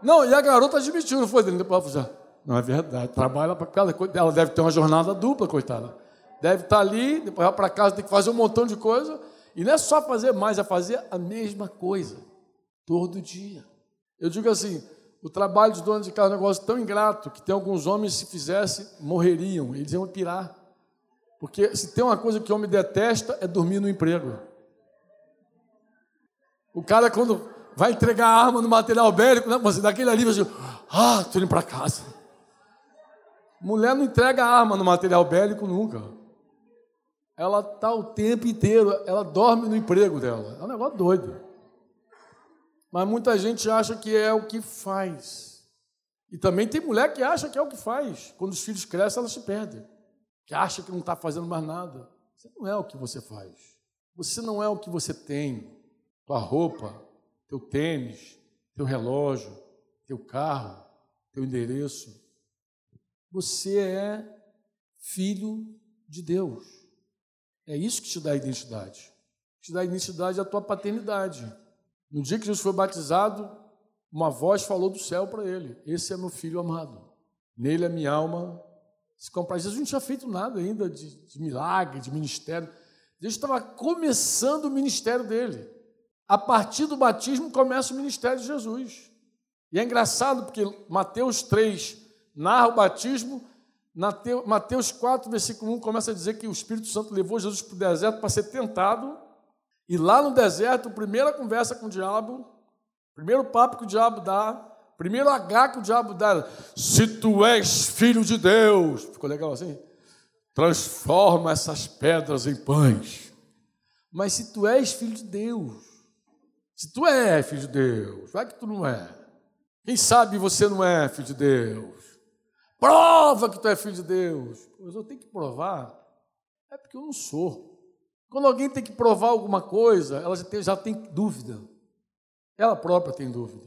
Não, e a garota admitiu, não foi, Denise? Depois ela não é verdade, trabalha para casa, ela deve ter uma jornada dupla, coitada. Deve estar tá ali, depois vai para casa, tem que fazer um montão de coisa. E não é só fazer mais, é fazer a mesma coisa, todo dia. Eu digo assim, o trabalho de dono de casa é um negócio tão ingrato que tem alguns homens, se fizesse, morreriam, eles iam pirar. Porque se tem uma coisa que o homem detesta, é dormir no emprego. O cara, quando vai entregar a arma no material bélico, né, mas daquele ali, você, ah, estou indo para casa. Mulher não entrega arma no material bélico nunca. Ela está o tempo inteiro, ela dorme no emprego dela. É um negócio doido. Mas muita gente acha que é o que faz. E também tem mulher que acha que é o que faz. Quando os filhos crescem, elas se perdem. Que acha que não está fazendo mais nada. Você não é o que você faz. Você não é o que você tem. Tua roupa, teu tênis, teu relógio, teu carro, teu endereço. Você é filho de Deus. É isso que te dá identidade. Te dá identidade a tua paternidade. No dia que Jesus foi batizado, uma voz falou do céu para ele: Esse é meu filho amado. Nele a minha alma se compraz. Jesus não tinha feito nada ainda de, de milagre, de ministério. Deus estava começando o ministério dele. A partir do batismo começa o ministério de Jesus. E é engraçado porque Mateus 3 narra o batismo, Mateus 4, versículo 1 começa a dizer que o Espírito Santo levou Jesus para o deserto para ser tentado e lá no deserto, primeira conversa com o diabo, primeiro papo que o diabo dá, primeiro H que o diabo dá, se tu és filho de Deus, ficou legal assim? Transforma essas pedras em pães. Mas se tu és filho de Deus, se tu é filho de Deus, vai que tu não é. Quem sabe você não é filho de Deus? Prova que tu é filho de Deus. Mas eu tenho que provar. É porque eu não sou. Quando alguém tem que provar alguma coisa, ela já tem, já tem dúvida. Ela própria tem dúvida.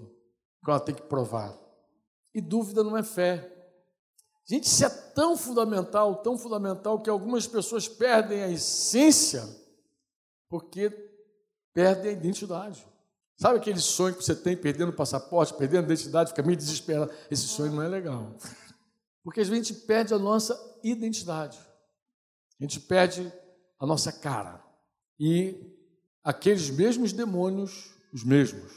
Quando ela tem que provar. E dúvida não é fé. Gente, isso é tão fundamental, tão fundamental, que algumas pessoas perdem a essência porque perdem a identidade. Sabe aquele sonho que você tem perdendo o passaporte, perdendo a identidade, fica meio desesperado? Esse sonho não é legal. Porque a gente perde a nossa identidade. A gente perde a nossa cara. E aqueles mesmos demônios, os mesmos,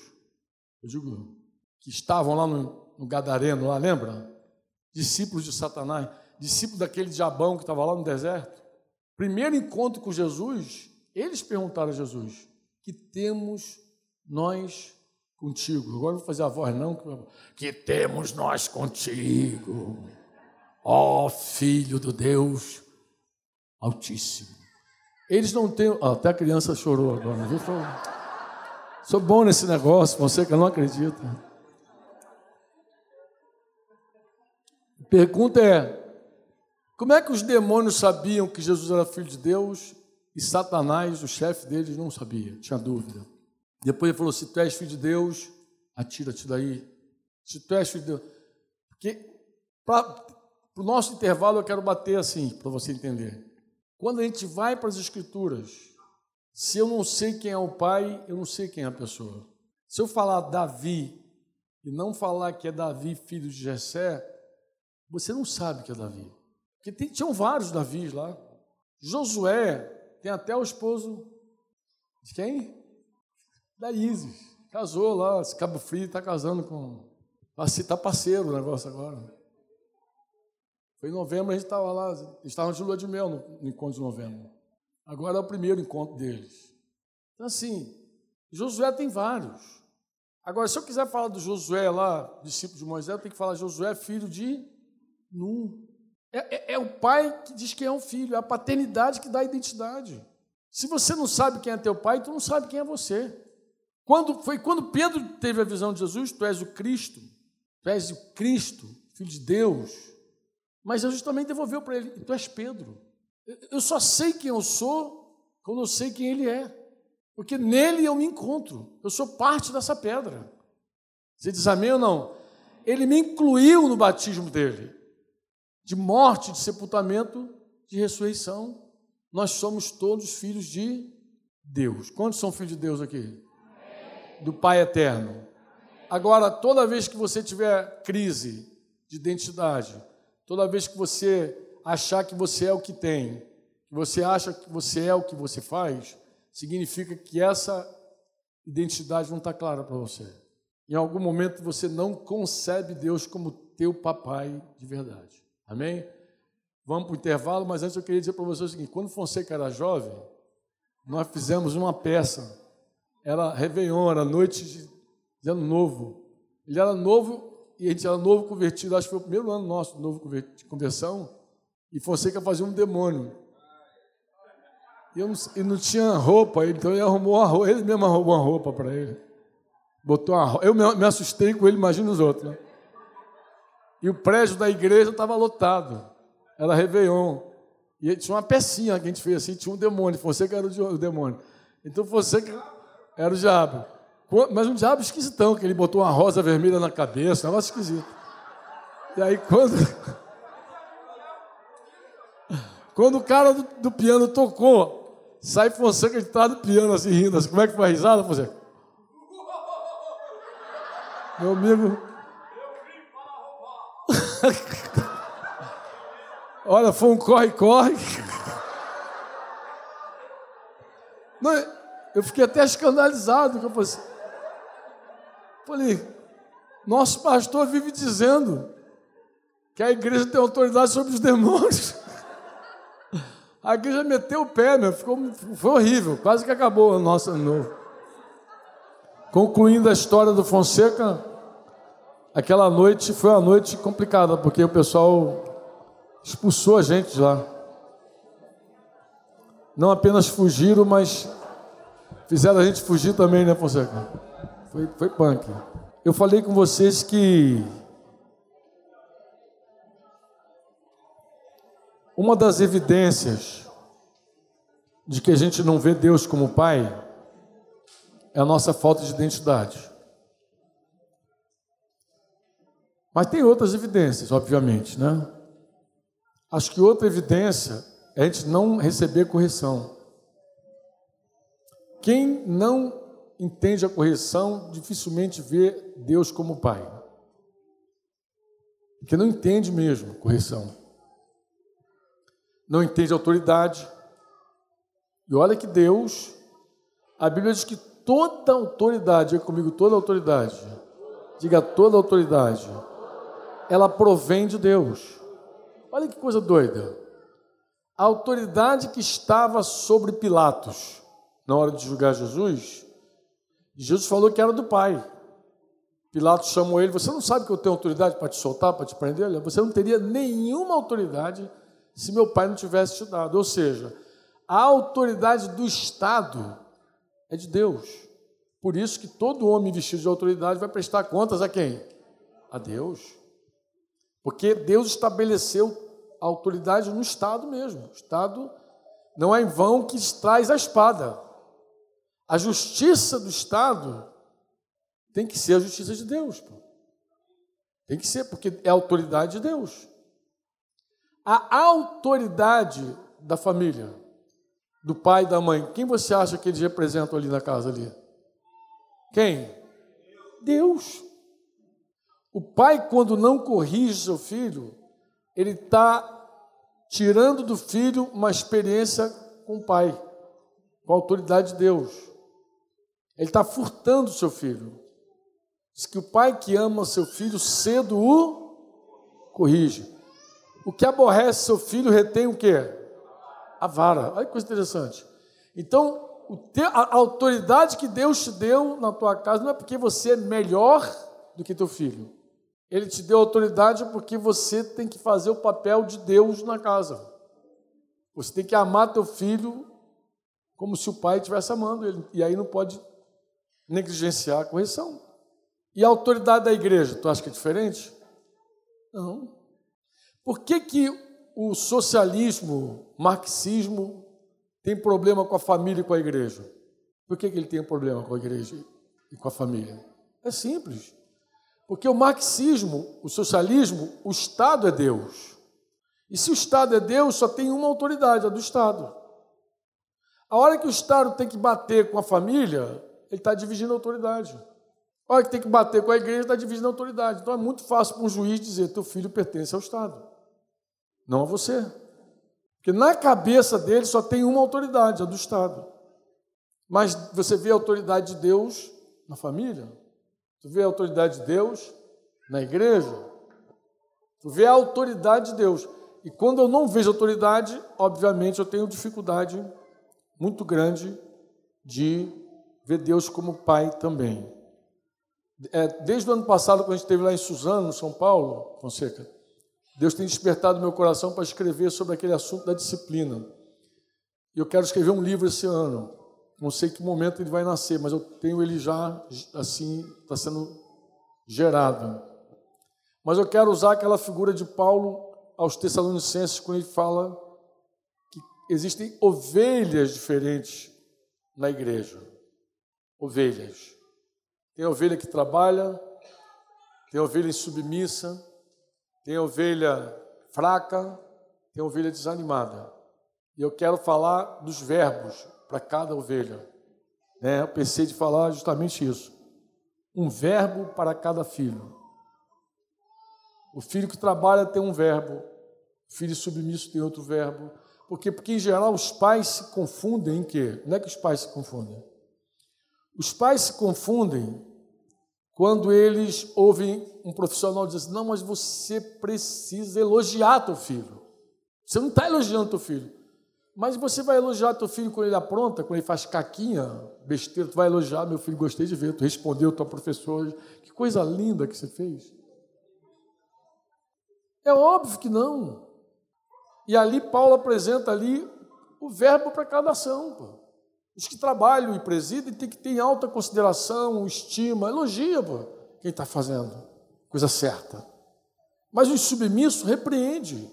eu digo, que estavam lá no, no Gadareno, lá, lembra? Discípulos de Satanás, discípulos daquele diabão que estava lá no deserto. Primeiro encontro com Jesus, eles perguntaram a Jesus: que temos nós contigo? Agora não vou fazer a voz, não. Que temos nós contigo, ó Filho do Deus Altíssimo. Eles não têm. Até a criança chorou agora, viu? Sou bom nesse negócio, você que não acredita. A pergunta é: como é que os demônios sabiam que Jesus era filho de Deus e Satanás, o chefe deles, não sabia, tinha dúvida? Depois ele falou: se tu és filho de Deus, atira-te daí. Se tu és filho de Deus. Porque para o nosso intervalo eu quero bater assim, para você entender. Quando a gente vai para as Escrituras, se eu não sei quem é o pai, eu não sei quem é a pessoa. Se eu falar Davi e não falar que é Davi, filho de Jessé, você não sabe que é Davi. Porque tem, tinham vários Davis lá. Josué tem até o esposo de quem? Da Isis. Casou lá, Cabo Frio está casando com. Está parceiro o negócio agora. Foi em novembro, a gente estava lá, estavam de lua de mel no, no encontro de novembro. Agora é o primeiro encontro deles. Então, assim, Josué tem vários. Agora, se eu quiser falar do Josué lá, discípulo de Moisés, eu tenho que falar Josué, filho de Num. É, é, é, o pai que diz que é um filho, é a paternidade que dá a identidade. Se você não sabe quem é teu pai, tu não sabe quem é você. Quando foi quando Pedro teve a visão de Jesus, tu és o Cristo, tu és o Cristo, filho de Deus. Mas Jesus também devolveu para ele, tu és Pedro. Eu só sei quem eu sou quando eu sei quem ele é. Porque nele eu me encontro. Eu sou parte dessa pedra. Você diz amém ou não? Ele me incluiu no batismo dele de morte, de sepultamento, de ressurreição. Nós somos todos filhos de Deus. Quantos são filhos de Deus aqui? Do Pai eterno. Agora, toda vez que você tiver crise de identidade, toda vez que você achar que você é o que tem, que você acha que você é o que você faz, significa que essa identidade não está clara para você. Em algum momento você não concebe Deus como teu papai de verdade. Amém? Vamos para o intervalo, mas antes eu queria dizer para vocês o seguinte: quando Fonseca era jovem, nós fizemos uma peça. Era Réveillon, era noite de ano novo. Ele era novo e a gente era novo convertido. Acho que foi o primeiro ano nosso de novo de conversão. E Fonseca fazia um demônio. E eu não, não tinha roupa, então ele arrumou uma roupa, ele mesmo arrumou uma roupa para ele. Botou uma roupa. Eu me assustei com ele, imagina os outros, né? E o prédio da igreja estava lotado. Era Réveillon. E tinha uma pecinha que a gente fez assim, tinha um demônio. Que era o demônio. Então que era o diabo. Mas um diabo esquisitão, que ele botou uma rosa vermelha na cabeça, um negócio esquisito. E aí quando. Quando o cara do, do piano tocou, sai Fonseca de trás do piano assim, rindo assim. Como é que foi a risada, Fonseca? Meu amigo, Olha, foi um corre-corre. Eu fiquei até escandalizado. Que eu falei, assim. Falei, nosso pastor vive dizendo que a igreja tem autoridade sobre os demônios. A igreja meteu o pé, meu, ficou, foi horrível, quase que acabou o nosso ano novo. Concluindo a história do Fonseca, aquela noite foi uma noite complicada, porque o pessoal expulsou a gente lá. Não apenas fugiram, mas fizeram a gente fugir também, né, Fonseca? Foi, foi punk. Eu falei com vocês que uma das evidências de que a gente não vê Deus como Pai é a nossa falta de identidade. Mas tem outras evidências, obviamente, né? Acho que outra evidência é a gente não receber correção. Quem não entende a correção dificilmente vê Deus como Pai. Porque não entende mesmo correção. Não entende autoridade. E olha que Deus, a Bíblia diz que toda autoridade, diga comigo, toda autoridade, diga toda autoridade ela provém de Deus. Olha que coisa doida. A autoridade que estava sobre Pilatos na hora de julgar Jesus, Jesus falou que era do Pai. Pilatos chamou ele: Você não sabe que eu tenho autoridade para te soltar, para te prender? Você não teria nenhuma autoridade se meu pai não tivesse te dado. Ou seja, A autoridade do Estado é de Deus. Por isso que todo homem vestido de autoridade vai prestar contas a quem? A Deus. Porque Deus estabeleceu a autoridade no Estado mesmo. O Estado não é em vão que traz a espada. A justiça do Estado tem que ser a justiça de Deus. Pô. Tem que ser, porque é a autoridade de Deus. A autoridade da família, do pai e da mãe, quem você acha que eles representam ali na casa ali? Quem? Deus. O pai, quando não corrige seu filho, ele está tirando do filho uma experiência com o pai, com a autoridade de Deus. Ele está furtando o seu filho. Diz que o pai que ama seu filho cedo o corrige. O que aborrece seu filho retém o quê? A vara. Olha que coisa interessante. Então, a autoridade que Deus te deu na tua casa não é porque você é melhor do que teu filho. Ele te deu autoridade porque você tem que fazer o papel de Deus na casa. Você tem que amar teu filho como se o pai estivesse amando ele. E aí não pode negligenciar a correção. E a autoridade da igreja, tu acha que é diferente? Não. Por que, que o socialismo, marxismo, tem problema com a família e com a igreja? Por que, que ele tem problema com a igreja e com a família? É simples. Porque o marxismo, o socialismo, o Estado é Deus. E se o Estado é Deus, só tem uma autoridade, a do Estado. A hora que o Estado tem que bater com a família, ele está dividindo a autoridade. A hora que tem que bater com a igreja, está dividindo a autoridade. Então é muito fácil para um juiz dizer: teu filho pertence ao Estado não a você. Porque na cabeça dele só tem uma autoridade, a do Estado. Mas você vê a autoridade de Deus na família, tu vê a autoridade de Deus na igreja, tu vê a autoridade de Deus. E quando eu não vejo autoridade, obviamente eu tenho dificuldade muito grande de ver Deus como Pai também. É, desde o ano passado, quando a gente esteve lá em Suzano, no São Paulo, Fonseca, Deus tem despertado meu coração para escrever sobre aquele assunto da disciplina. E eu quero escrever um livro esse ano. Não sei que momento ele vai nascer, mas eu tenho ele já assim, está sendo gerado. Mas eu quero usar aquela figura de Paulo aos Tessalonicenses quando ele fala que existem ovelhas diferentes na igreja. Ovelhas. Tem ovelha que trabalha, tem ovelha insubmissa, tem ovelha fraca, tem ovelha desanimada. E eu quero falar dos verbos para cada ovelha. Né? Eu pensei de falar justamente isso. Um verbo para cada filho. O filho que trabalha tem um verbo, o filho submisso tem outro verbo. Por quê? Porque, em geral, os pais se confundem em quê? Não é que os pais se confundem. Os pais se confundem quando eles ouvem um profissional dizer assim, não, mas você precisa elogiar teu filho. Você não está elogiando teu filho. Mas você vai elogiar teu filho quando ele apronta, quando ele faz caquinha, besteira, tu vai elogiar, meu filho, gostei de ver, tu respondeu tua professora, que coisa linda que você fez. É óbvio que não. E ali Paulo apresenta ali o verbo para cada ação. Pô. Os que trabalham e presidem têm que ter alta consideração, estima, elogia pô, quem está fazendo coisa certa. Mas o submisso repreende,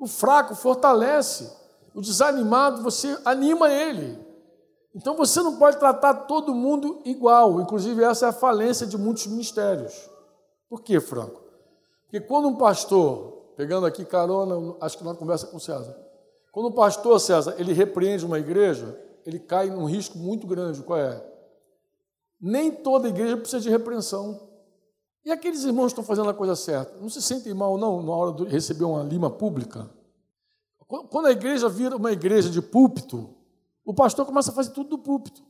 o fraco fortalece, o desanimado você anima ele. Então você não pode tratar todo mundo igual, inclusive essa é a falência de muitos ministérios. Por quê, Franco? Porque quando um pastor, pegando aqui carona, acho que na conversa com o César, quando um pastor, César, ele repreende uma igreja, ele cai num risco muito grande. Qual é? Nem toda igreja precisa de repreensão. E aqueles irmãos que estão fazendo a coisa certa, não se sentem mal, não, na hora de receber uma lima pública? Quando a igreja vira uma igreja de púlpito, o pastor começa a fazer tudo do púlpito.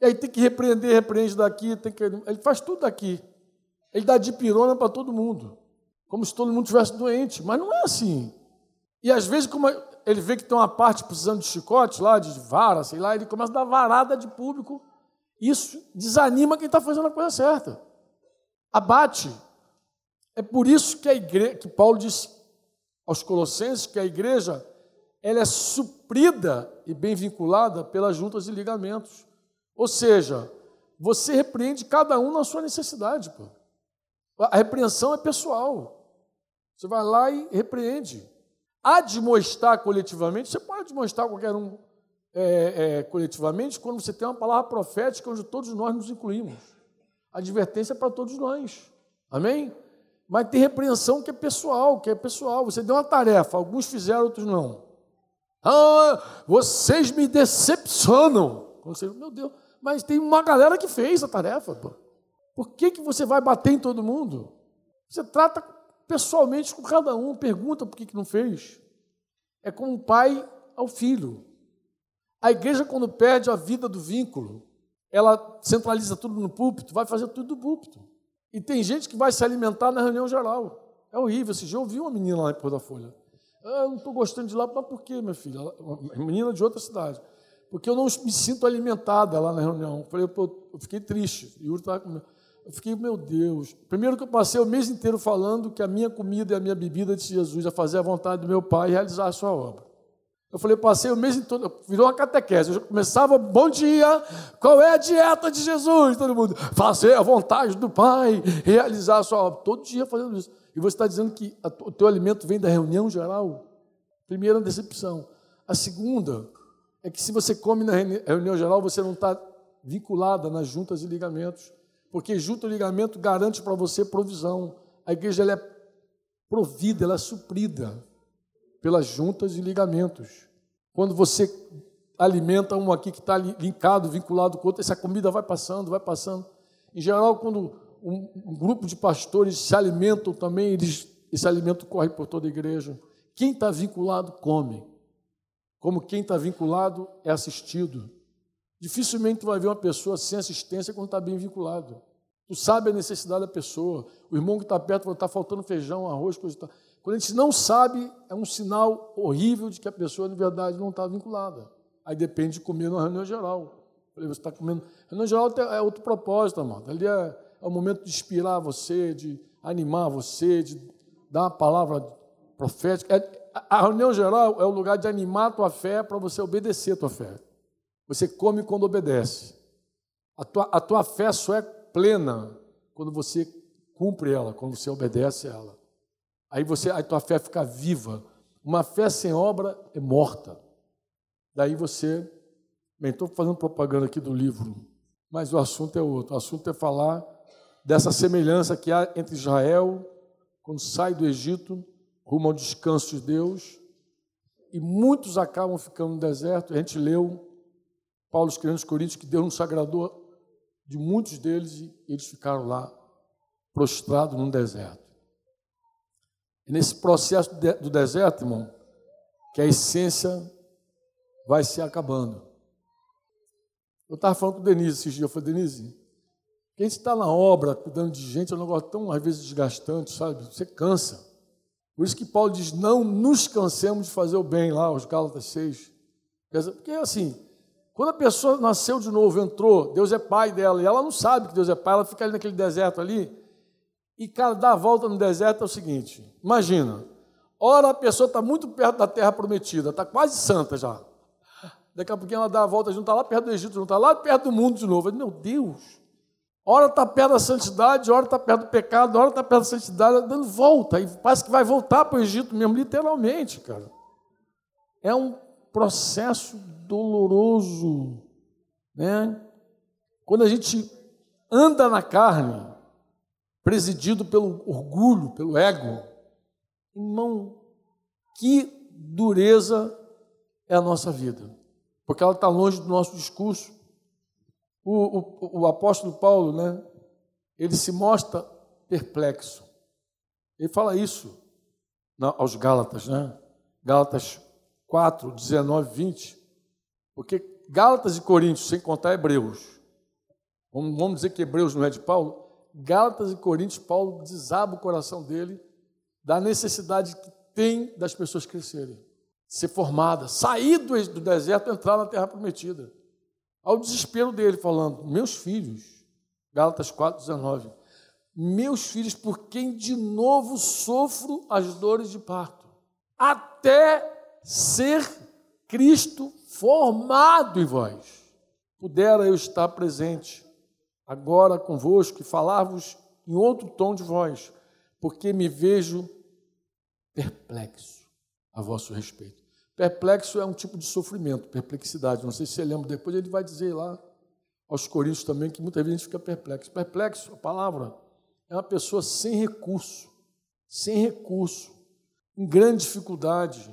E aí tem que repreender, repreende daqui, tem que, ele faz tudo daqui. Ele dá de pirona para todo mundo, como se todo mundo estivesse doente, mas não é assim. E às vezes, como ele vê que tem uma parte precisando de chicote lá, de vara, sei lá, ele começa a dar varada de público. Isso desanima quem está fazendo a coisa certa. Abate. É por isso que a igreja, que Paulo disse aos Colossenses que a igreja ela é suprida e bem vinculada pelas juntas e ligamentos. Ou seja, você repreende cada um na sua necessidade. Pô. A repreensão é pessoal. Você vai lá e repreende. Admoestar coletivamente, você pode admoestar qualquer um é, é, coletivamente quando você tem uma palavra profética onde todos nós nos incluímos. Advertência para todos nós. Amém? Mas tem repreensão que é pessoal, que é pessoal. Você deu uma tarefa, alguns fizeram, outros não. Ah, vocês me decepcionam. Você, meu Deus, mas tem uma galera que fez a tarefa. Pô. Por que, que você vai bater em todo mundo? Você trata pessoalmente com cada um, pergunta por que, que não fez. É como um pai ao filho. A igreja, quando perde a vida do vínculo, ela centraliza tudo no púlpito, vai fazer tudo do púlpito. E tem gente que vai se alimentar na reunião geral. É horrível. Esse dia eu ouvi uma menina lá em Porto da Folha. Ah, eu não estou gostando de lá, mas por quê, minha filha? Uma menina de outra cidade. Porque eu não me sinto alimentada lá na reunião. Eu falei, eu fiquei triste. Yuri estava comigo. Eu fiquei, meu Deus. Primeiro que eu passei o mês inteiro falando que a minha comida e a minha bebida de Jesus é fazer a vontade do meu Pai e realizar a sua obra. Eu falei, passei o mês todo, virou uma catequese. Eu começava, bom dia, qual é a dieta de Jesus? Todo mundo, fazer a vontade do Pai, realizar a sua obra. Todo dia fazendo isso. E você está dizendo que o teu alimento vem da reunião geral? Primeira decepção. A segunda é que se você come na reunião geral, você não está vinculada nas juntas e ligamentos. Porque junta e ligamento garante para você provisão. A igreja ela é provida, ela é suprida pelas juntas e ligamentos. Quando você alimenta um aqui que está linkado, vinculado com outro, essa comida vai passando, vai passando. Em geral, quando um, um grupo de pastores se alimentam também, eles, esse alimento corre por toda a igreja. Quem está vinculado, come. Como quem está vinculado é assistido. Dificilmente tu vai ver uma pessoa sem assistência quando está bem vinculado. Tu sabe a necessidade da pessoa. O irmão que está perto fala, está faltando feijão, arroz, coisa e tal. Quando a gente não sabe, é um sinal horrível de que a pessoa, na verdade, não está vinculada. Aí depende de comer numa reunião geral. Você está comendo. Reunião geral é outro propósito, amado. Ali é, é o momento de inspirar você, de animar você, de dar uma palavra profética. É, a reunião geral é o lugar de animar a tua fé para você obedecer a tua fé. Você come quando obedece. A tua, a tua fé só é plena quando você cumpre ela, quando você obedece a ela. Aí você, a tua fé fica viva. Uma fé sem obra é morta. Daí você, bem, estou fazendo propaganda aqui do livro, mas o assunto é outro. O assunto é falar dessa semelhança que há entre Israel quando sai do Egito rumo ao descanso de Deus, e muitos acabam ficando no deserto. A gente leu Paulo escrevendo aos Coríntios que Deus nos sagradou de muitos deles e eles ficaram lá prostrados num deserto. E nesse processo do deserto, irmão, que a essência vai se acabando. Eu estava falando com o Denise esses dias, eu falei, Denise, quem está na obra, cuidando de gente, é um negócio tão, às vezes, desgastante, sabe? Você cansa. Por isso que Paulo diz, não nos cansemos de fazer o bem, lá, os Gálatas 6. Porque, assim, quando a pessoa nasceu de novo, entrou, Deus é pai dela, e ela não sabe que Deus é pai, ela fica ali naquele deserto ali, e, cara, dar a volta no deserto é o seguinte: imagina, ora a pessoa está muito perto da terra prometida, está quase santa já. Daqui a pouquinho ela dá a volta, não está lá perto do Egito, não está lá perto do mundo de novo. Meu Deus! Ora está perto da santidade, ora está perto do pecado, ora está perto da santidade, dando volta. E parece que vai voltar para o Egito mesmo, literalmente, cara. É um processo doloroso, né? Quando a gente anda na carne, presidido pelo orgulho, pelo ego. Irmão, que dureza é a nossa vida, porque ela está longe do nosso discurso. O, o, o apóstolo Paulo, né, ele se mostra perplexo. Ele fala isso aos Gálatas, né? Gálatas 4, 19, 20. Porque Gálatas e Coríntios, sem contar Hebreus, vamos dizer que Hebreus não é de Paulo, Gálatas e Coríntios, Paulo desaba o coração dele da necessidade que tem das pessoas crescerem, ser formadas, sair do, deserto e entrar na terra prometida. Ao desespero dele, falando: Meus filhos, Gálatas 4, 19, meus filhos, por quem de novo sofro as dores de parto, até ser Cristo formado em vós. Pudera eu estar presente agora convosco e falar-vos em outro tom de voz, porque me vejo perplexo a vosso respeito. Perplexo é um tipo de sofrimento, perplexidade. Não sei se você lembra, depois ele vai dizer lá aos Coríntios também que muita gente fica perplexo. Perplexo, a palavra, é uma pessoa sem recurso, sem recurso, em grande dificuldade,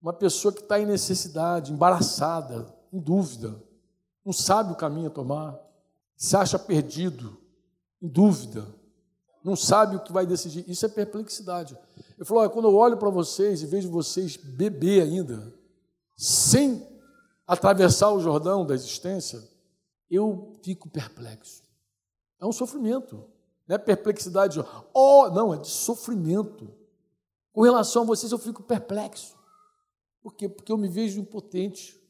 uma pessoa que está em necessidade, embaraçada, em dúvida, não sabe o caminho a tomar, se acha perdido, em dúvida, não sabe o que vai decidir. Isso é perplexidade. Ele falou: olha, quando eu olho para vocês e vejo vocês beber ainda, sem atravessar o Jordão da existência, eu fico perplexo. É um sofrimento. Não é perplexidade, oh, não, é de sofrimento. Com relação a vocês, eu fico perplexo. Por quê? Porque eu me vejo impotente,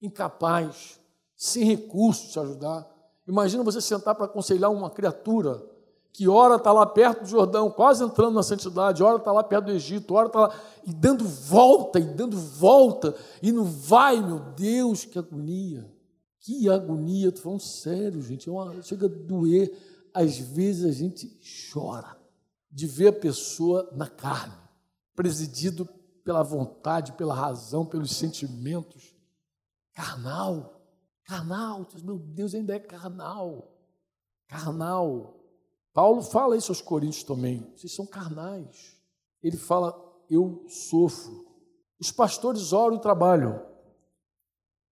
incapaz, sem recursos de ajudar. Imagina você sentar para aconselhar uma criatura que ora está lá perto do Jordão, quase entrando na santidade, ora está lá perto do Egito, ora está lá, e dando volta, e dando volta, e não vai, meu Deus, que agonia. Que agonia, estou falando sério, gente, é uma, chega a doer. Às vezes a gente chora de ver a pessoa na carne, presidido pela vontade, pela razão, pelos sentimentos. Carnal, carnal, meu Deus, ainda é carnal. Carnal. Paulo fala isso aos Coríntios também. Vocês são carnais. Ele fala, eu sofro. Os pastores oram e trabalham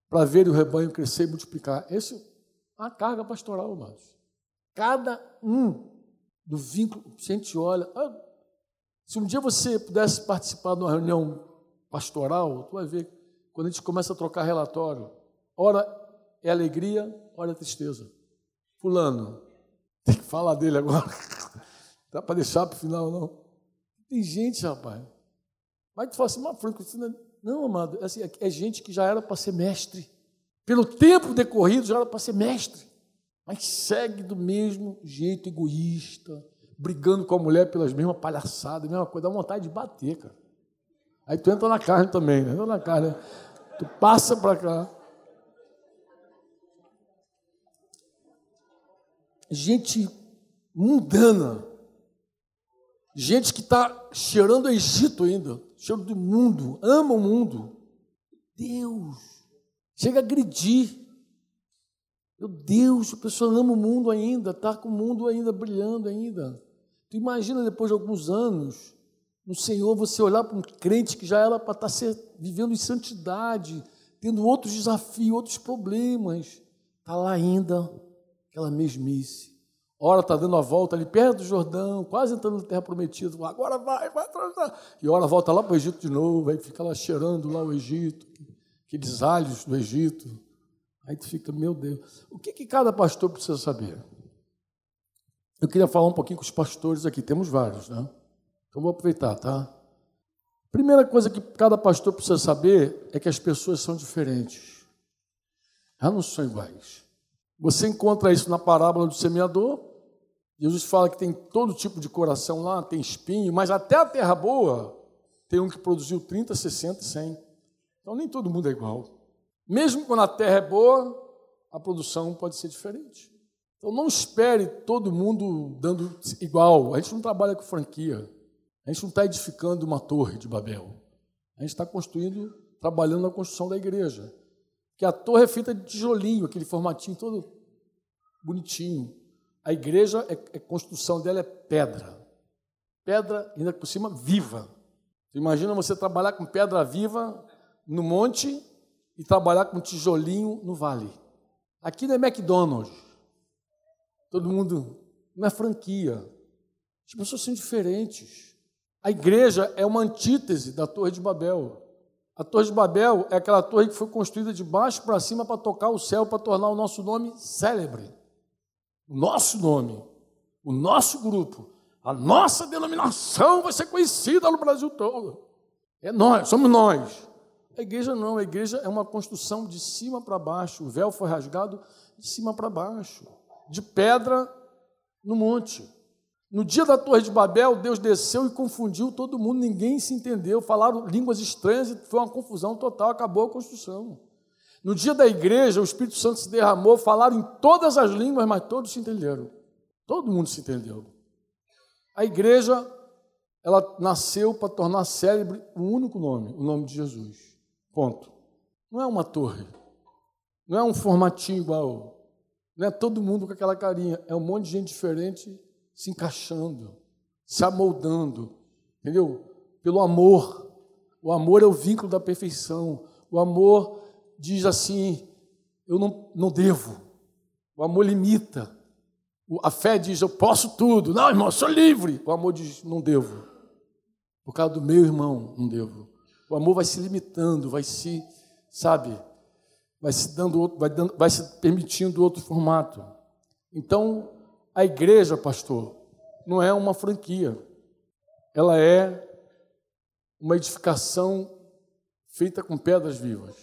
para ver o rebanho crescer e multiplicar. Essa é a carga pastoral, amados. Cada um do vínculo, a gente olha, ah, se um dia você pudesse participar de uma reunião pastoral, tu vai ver, quando a gente começa a trocar relatório, ora é alegria, ora é tristeza. Fulano, tem que falar dele agora. Dá para deixar para o final, não. Tem gente, rapaz. Mas tu fala assim, mas Franco, não, amado, é assim, é gente que já era para ser mestre. Pelo tempo decorrido, já era para ser mestre. Mas segue do mesmo jeito egoísta, brigando com a mulher pelas mesmas palhaçadas, mesma coisa, dá vontade de bater, cara. Aí tu entra na carne também, né? Entra na carne. Né? Tu passa para cá. Gente mundana. Gente que está cheirando o Egito ainda, cheiro do mundo, ama o mundo. Deus, chega a agredir. Meu Deus, a pessoa ama o mundo ainda, está com o mundo ainda brilhando ainda. Tu imagina depois de alguns anos, no Senhor, você olhar para um crente que já era para estar tá vivendo em santidade, tendo outros desafios, outros problemas, está lá ainda, aquela mesmice. Ora está dando a volta ali perto do Jordão, quase entrando na terra prometida. Agora vai, vai atravessar. E ora volta lá para o Egito de novo, aí fica lá cheirando lá o Egito, aqueles alhos do Egito. Aí tu fica, meu Deus. O que, que cada pastor precisa saber? Eu queria falar um pouquinho com os pastores aqui, temos vários, né? Então vou aproveitar, tá? Primeira coisa que cada pastor precisa saber é que as pessoas são diferentes. Elas não são iguais. Você encontra isso na parábola do semeador. Jesus fala que tem todo tipo de coração lá, tem espinho, mas até a terra boa tem um que produziu 30, 60, 100. Então nem todo mundo é igual. Mesmo quando a terra é boa, a produção pode ser diferente. Então não espere todo mundo dando igual. A gente não trabalha com franquia. A gente não está edificando uma torre de Babel. A gente está construindo, trabalhando na construção da igreja. Que a torre é feita de tijolinho, aquele formatinho todo bonitinho. A igreja, é, a construção dela é pedra. Pedra, ainda por cima, viva. Imagina você trabalhar com pedra viva no monte e trabalhar com tijolinho no vale. Aqui não é McDonald's. Todo mundo. Não é franquia. As pessoas são diferentes. A igreja é uma antítese da Torre de Babel. A Torre de Babel é aquela torre que foi construída de baixo para cima para tocar o céu, para tornar o nosso nome célebre. O nosso nome, o nosso grupo, a nossa denominação vai ser conhecida no Brasil todo. É nós, somos nós. A igreja não, a igreja é uma construção de cima para baixo. O véu foi rasgado de cima para baixo, de pedra no monte. No dia da Torre de Babel, Deus desceu e confundiu todo mundo, ninguém se entendeu, falaram línguas estranhas e foi uma confusão total, acabou a construção. No dia da igreja, o Espírito Santo se derramou, falaram em todas as línguas, mas todos se entenderam. Todo mundo se entendeu. A igreja, ela nasceu para tornar célebre um único nome, o nome de Jesus. Ponto. Não é uma torre. Não é um formatinho igual. Não é todo mundo com aquela carinha. É um monte de gente diferente se encaixando, se amoldando, entendeu? Pelo amor. O amor é o vínculo da perfeição. O amor diz assim: eu não, não devo. O amor limita. A fé diz: eu posso tudo. Não, irmão, eu sou livre. O amor diz: não devo. Por causa do meu irmão, não devo. O amor vai se limitando, vai se, sabe, vai se dando outro, vai, dando, vai se permitindo outro formato. Então, a igreja, pastor, não é uma franquia. Ela é uma edificação feita com pedras vivas.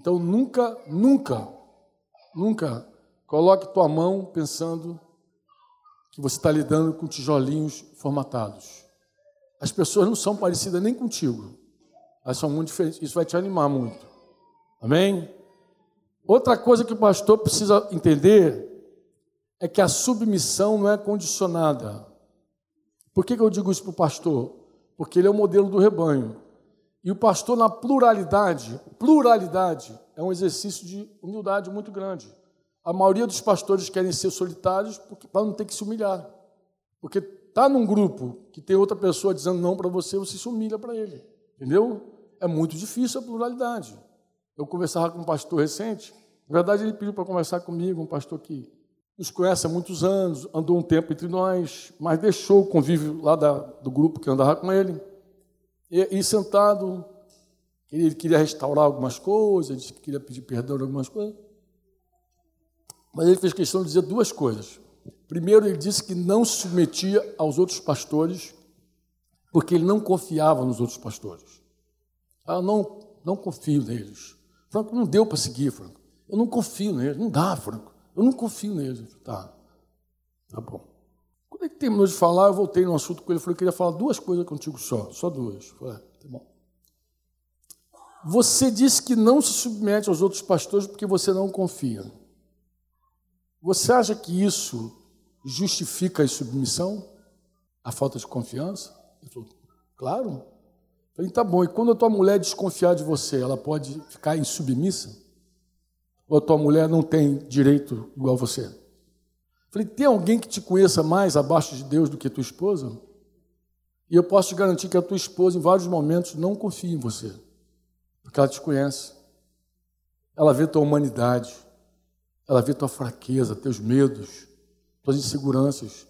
Então nunca, nunca, nunca coloque tua mão pensando que você está lidando com tijolinhos formatados. As pessoas não são parecidas nem contigo. Elas são muito diferentes. Isso vai te animar muito. Amém? Outra coisa que o pastor precisa entender é que a submissão não é condicionada. Por que, que eu digo isso para o pastor? Porque ele é o modelo do rebanho. E o pastor, na pluralidade, pluralidade é um exercício de humildade muito grande. A maioria dos pastores querem ser solitários para não ter que se humilhar. Porque está num grupo que tem outra pessoa dizendo não para você, você se humilha para ele. Entendeu? É muito difícil a pluralidade. Eu conversava com um pastor recente, na verdade ele pediu para conversar comigo, um pastor que nos conhece há muitos anos, andou um tempo entre nós, mas deixou o convívio lá da, do grupo que andava com ele. E, e sentado, ele queria restaurar algumas coisas, disse que queria pedir perdão de algumas coisas. Mas ele fez questão de dizer duas coisas. Primeiro, ele disse que não se submetia aos outros pastores, porque ele não confiava nos outros pastores. Ah, não, não confio neles. Franco, não deu para seguir, Franco. Eu não confio neles. Não dá, Franco. Eu não confio nele. Tá, tá bom. Quando ele terminou de falar, eu voltei no assunto com ele. Falei, eu queria falar duas coisas contigo só, só duas. Falei, tá bom. Você disse que não se submete aos outros pastores porque você não confia. Você acha que isso justifica a submissão? A falta de confiança? Ele falou, claro. Falei, tá bom. E quando a tua mulher desconfiar de você, ela pode ficar insubmissa? Ou a tua mulher não tem direito igual você? Falei, tem alguém que te conheça mais abaixo de Deus do que tua esposa? E eu posso te garantir que a tua esposa, em vários momentos, não confia em você, porque ela te conhece. Ela vê tua humanidade, ela vê tua fraqueza, teus medos, tuas inseguranças.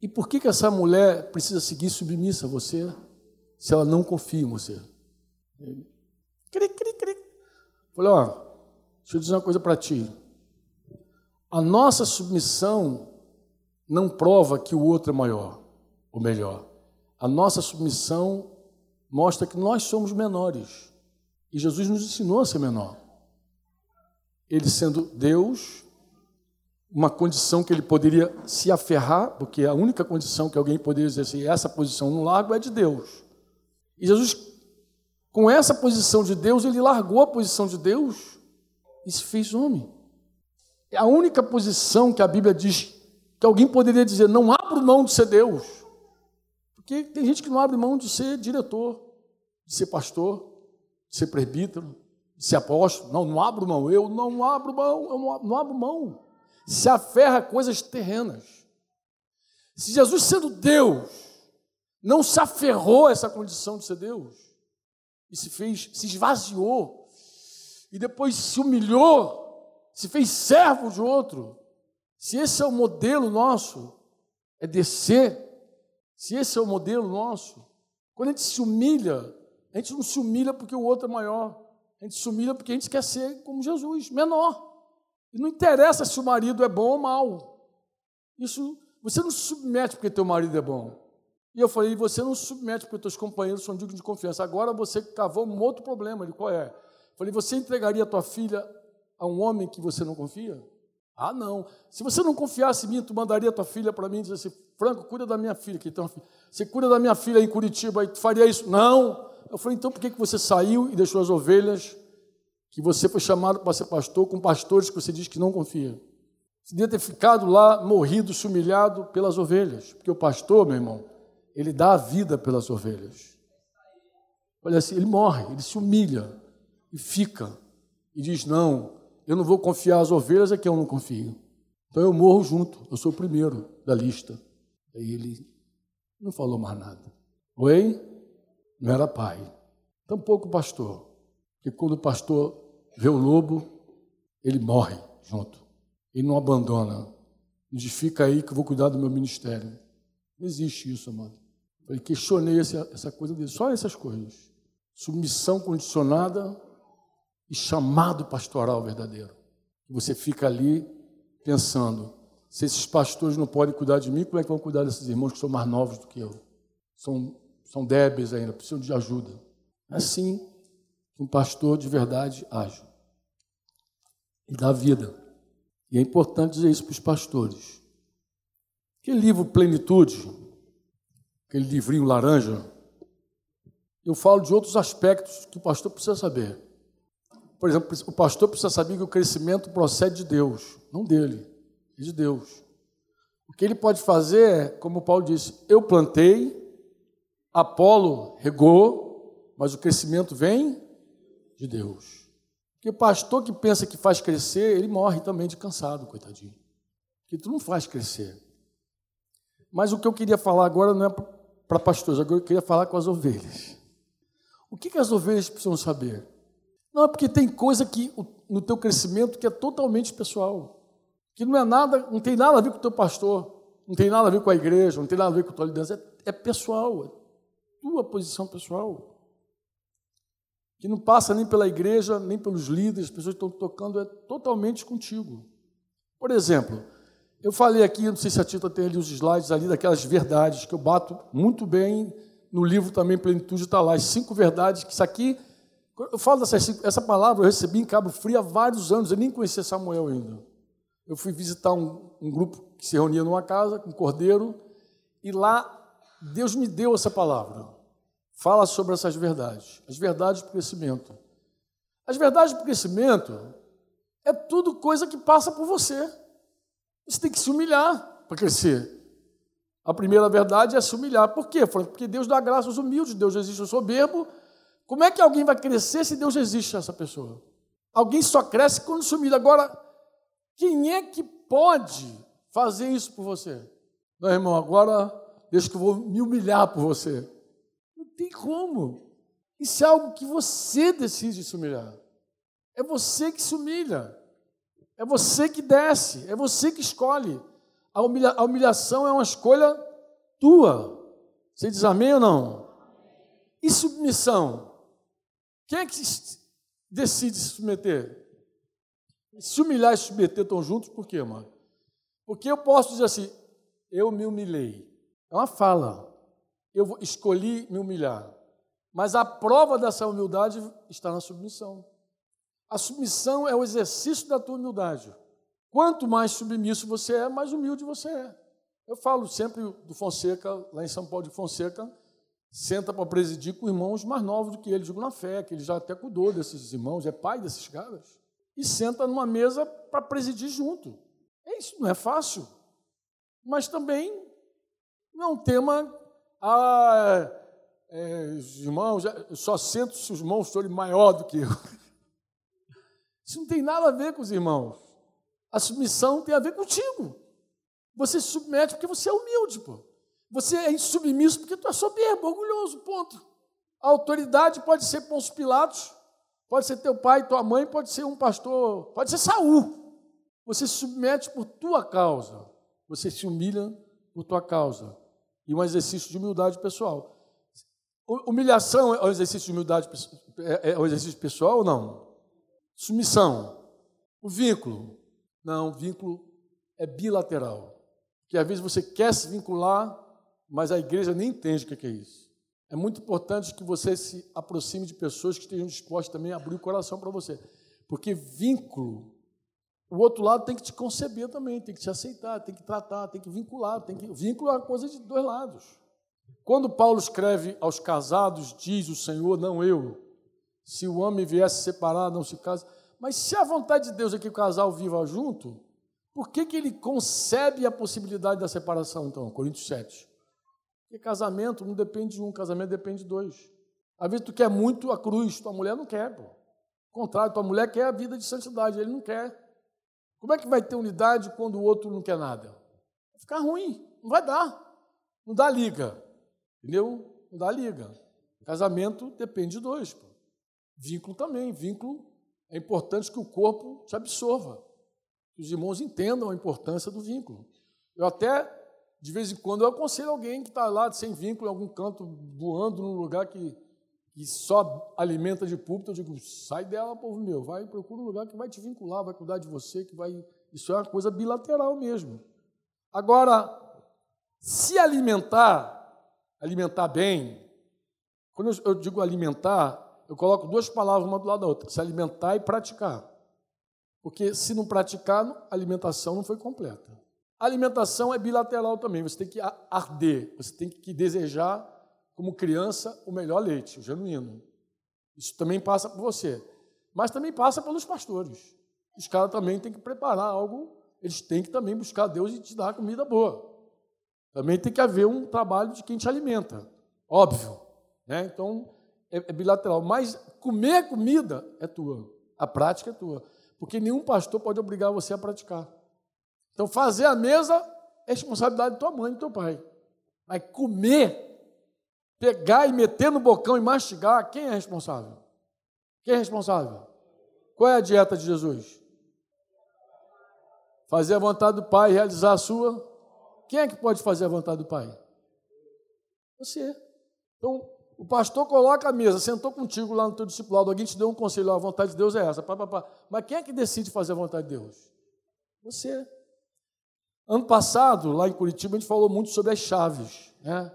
E por que, que essa mulher precisa seguir submissa a você se ela não confia em você? Cri, cri, cri. Falei, ó, Deixa eu dizer uma coisa para ti. A nossa submissão não prova que o outro é maior ou melhor. A nossa submissão mostra que nós somos menores. E Jesus nos ensinou a ser menor. Ele sendo Deus, uma condição que ele poderia se aferrar, porque a única condição que alguém poderia exercer essa posição no largo é de Deus. E Jesus, com essa posição de Deus, ele largou a posição de Deus e se fez homem. É a única posição que a Bíblia diz que alguém poderia dizer: não abro mão de ser Deus. Porque tem gente que não abre mão de ser diretor, de ser pastor, de ser presbítero, de ser apóstolo. Não, não abro mão. Eu não abro mão, eu não abro, não abro mão. Se aferra a coisas terrenas. Se Jesus, sendo Deus, não se aferrou a essa condição de ser Deus, e se fez, se esvaziou, e depois se humilhou, se fez servo de outro. Se esse é o modelo nosso, é descer. Se esse é o modelo nosso, quando a gente se humilha, a gente não se humilha porque o outro é maior. A gente se humilha porque a gente quer ser como Jesus, menor. E não interessa se o marido é bom ou mal. Isso, você não se submete porque teu marido é bom. E eu falei, você não submete porque teus companheiros são dignos de confiança. Agora você cavou um outro problema. Ele qual é? Falei, você entregaria a tua filha a um homem que você não confia? Ah, não. Se você não confiasse em mim, tu mandaria tua filha para mim e dizer assim, Franco, cuida da minha filha, que tem Você cuida da minha filha em Curitiba, e tu faria isso? Não. Eu falei, então por que você saiu e deixou as ovelhas que você foi chamado para ser pastor com pastores que você diz que não confia? Você devia ter ficado lá, morrido, se humilhado pelas ovelhas. Porque o pastor, meu irmão, ele dá a vida pelas ovelhas. Olha assim, ele morre, ele se humilha e fica. E diz: Não, eu não vou confiar as ovelhas, é que eu não confio. Então eu morro junto, eu sou o primeiro da lista. Aí ele não falou mais nada. Oi? Não era pai. Tampouco pastor. Porque quando o pastor vê o lobo, ele morre junto. Ele não abandona. Ele diz, fica aí que eu vou cuidar do meu ministério. Não existe isso, amado. Eu questionei essa, essa coisa dele, só essas coisas. Submissão condicionada e chamado pastoral verdadeiro. Você fica ali pensando, se esses pastores não podem cuidar de mim, como é que vão cuidar desses irmãos que são mais novos do que eu? São, são débeis ainda, precisam de ajuda. É assim que um pastor de verdade age. E dá vida. E é importante dizer isso para os pastores. Aquele livro Plenitude, aquele livrinho laranja, eu falo de outros aspectos que o pastor precisa saber. Por exemplo, o pastor precisa saber que o crescimento procede de Deus, não dele, é de Deus. O que ele pode fazer é, como Paulo disse, eu plantei, Apolo regou, mas o crescimento vem de Deus. Porque pastor que pensa que faz crescer, ele morre também de cansado, coitadinho. Porque tu não faz crescer. Mas o que eu queria falar agora não é para pastores, agora eu queria falar com as ovelhas. O que, que as ovelhas precisam saber? Não, é porque tem coisa que no teu crescimento que é totalmente pessoal. Que não é nada, não tem nada a ver com o teu pastor, não tem nada a ver com a igreja, não tem nada a ver com a tua liderança, é, é pessoal, é tua posição pessoal. Que não passa nem pela igreja, nem pelos líderes, as pessoas que estão tocando, é totalmente contigo. Por exemplo, eu falei aqui, não sei se a Tita tem ali os slides ali, daquelas verdades que eu bato muito bem no livro também, Plenitude está lá, as cinco verdades, que isso aqui eu falo dessa essa palavra, eu recebi em Cabo Frio há vários anos, eu nem conhecia Samuel ainda. Eu fui visitar um, um grupo que se reunia numa casa, com um cordeiro, e lá Deus me deu essa palavra. Fala sobre essas verdades, as verdades do crescimento. As verdades do crescimento é tudo coisa que passa por você. Você tem que se humilhar para crescer. A primeira verdade é se humilhar. Por quê? Porque Deus dá graça aos humildes, Deus existe o soberbo, como é que alguém vai crescer se Deus existe essa pessoa? Alguém só cresce quando se humilha. Agora, quem é que pode fazer isso por você? Não, irmão, agora deixa que eu vou me humilhar por você. Não tem como. Isso é algo que você decide se humilhar. É você que se humilha. É você que desce. É você que escolhe. A, humilha a humilhação é uma escolha tua. Você diz amém ou não? E submissão? Quem é que decide se submeter? Se humilhar e submeter estão juntos, por quê, mano? Porque eu posso dizer assim, eu me humilhei. É uma fala. Eu escolhi me humilhar. Mas a prova dessa humildade está na submissão. A submissão é o exercício da tua humildade. Quanto mais submisso você é, mais humilde você é. Eu falo sempre do Fonseca, lá em São Paulo de Fonseca, senta para presidir com irmãos mais novos do que ele, digo na fé, que ele já até cuidou desses irmãos, é pai desses caras, e senta numa mesa para presidir junto. É isso, não é fácil. Mas também não é um tema, ah, é, os irmãos, eu só sento se os irmãos forem maior do que eu. Isso não tem nada a ver com os irmãos. A submissão tem a ver contigo. Você se submete porque você é humilde, pô. Você é insubmisso porque tu é soberbo, orgulhoso, ponto. A autoridade pode ser Pôncio Pilatos, pode ser teu pai, tua mãe, pode ser um pastor, pode ser Saul. Você se submete por tua causa. Você se humilha por tua causa. E um exercício de humildade pessoal. Humilhação é um exercício de humildade é, é um exercício pessoal ou não? Submissão. O vínculo. Não, o vínculo é bilateral. Que às vezes você quer se vincular, mas a igreja nem entende o que é isso. É muito importante que você se aproxime de pessoas que estejam dispostas também a abrir o coração para você, porque vínculo o outro lado tem que te conceber também, tem que te aceitar, tem que tratar, tem que vincular, tem que vincular coisa de dois lados. Quando Paulo escreve aos casados, diz o Senhor, não eu, se o homem viesse separar, não se casa. Mas se a vontade de Deus é que o casal viva junto, por que, que ele concebe a possibilidade da separação, então? Coríntios 7. Porque casamento não depende de um, casamento depende de dois. Às vezes tu quer muito a cruz, tua mulher não quer, pô. Ao contrário, tua mulher quer a vida de santidade, ele não quer. Como é que vai ter unidade quando o outro não quer nada? Vai ficar ruim, não vai dar. Não dá liga. Entendeu? Não dá liga. Casamento depende de dois. Pô. Vínculo também. Vínculo é importante que o corpo te absorva. Que os irmãos entendam a importância do vínculo. Eu até, de vez em quando, eu aconselho alguém que está lá sem vínculo, em algum canto, voando num lugar que e só alimenta de púlpito, eu digo, sai dela, povo meu, vai procura um lugar que vai te vincular, vai cuidar de você, que vai. Isso é uma coisa bilateral mesmo. Agora, se alimentar, alimentar bem, quando eu digo alimentar, eu coloco duas palavras uma do lado da outra: se alimentar e praticar. Porque se não praticar, a alimentação não foi completa. A alimentação é bilateral também, você tem que arder, você tem que desejar como criança, o melhor leite, o genuíno. Isso também passa por você. Mas também passa pelos pastores. Os caras também têm que preparar algo, eles têm que também buscar Deus e te dar comida boa. Também tem que haver um trabalho de quem te alimenta. Óbvio. Né? Então, é, é bilateral. Mas comer comida é tua. A prática é tua. Porque nenhum pastor pode obrigar você a praticar. Então, fazer a mesa é responsabilidade de tua mãe e do teu pai. Mas comer pegar e meter no bocão e mastigar, quem é responsável? Quem é responsável? Qual é a dieta de Jesus? Fazer a vontade do Pai, realizar a sua. Quem é que pode fazer a vontade do Pai? Você. Então, o pastor coloca a mesa, sentou contigo lá no teu discipulado, alguém te deu um conselho, a vontade de Deus é essa, pá, pá, pá. mas quem é que decide fazer a vontade de Deus? Você. Ano passado, lá em Curitiba, a gente falou muito sobre as chaves. Né?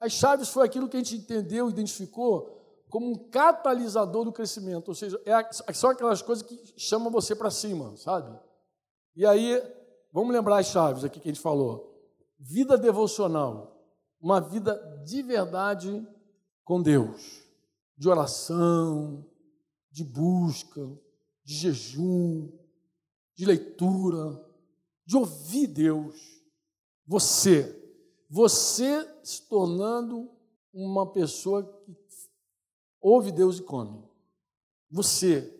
As chaves foi aquilo que a gente entendeu, identificou como um catalisador do crescimento, ou seja, é, são aquelas coisas que chamam você para cima, sabe? E aí, vamos lembrar as chaves aqui que a gente falou. Vida devocional, uma vida de verdade com Deus, de oração, de busca, de jejum, de leitura, de ouvir Deus. Você, você se tornando uma pessoa que ouve Deus e come. Você.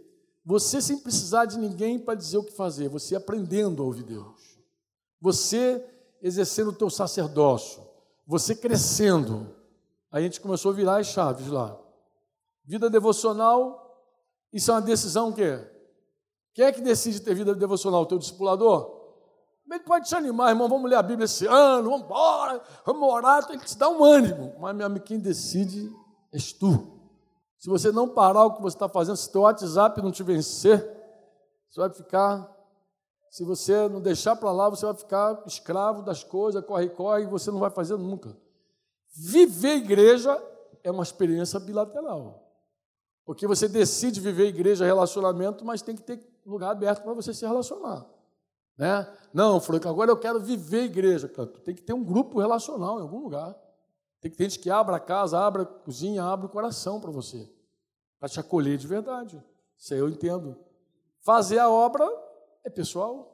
Você sem precisar de ninguém para dizer o que fazer. Você aprendendo a ouvir Deus. Você exercendo o teu sacerdócio. Você crescendo. A gente começou a virar as chaves lá. Vida devocional, isso é uma decisão que Quem é que decide ter vida devocional? O teu discipulador? Ele pode te animar, irmão, vamos ler a Bíblia esse ano, vamos embora, vamos orar, que te dar um ânimo. Mas, meu amigo, quem decide és tu. Se você não parar o que você está fazendo, se teu WhatsApp não te vencer, você vai ficar. Se você não deixar para lá, você vai ficar escravo das coisas, corre, corre, e você não vai fazer nunca. Viver igreja é uma experiência bilateral. Porque você decide viver igreja, relacionamento, mas tem que ter lugar aberto para você se relacionar. Né? Não, Franco, agora eu quero viver igreja. Tem que ter um grupo relacional em algum lugar. Tem que ter gente que abra a casa, abra a cozinha, abra o coração para você, para te acolher de verdade. Isso aí eu entendo. Fazer a obra é pessoal.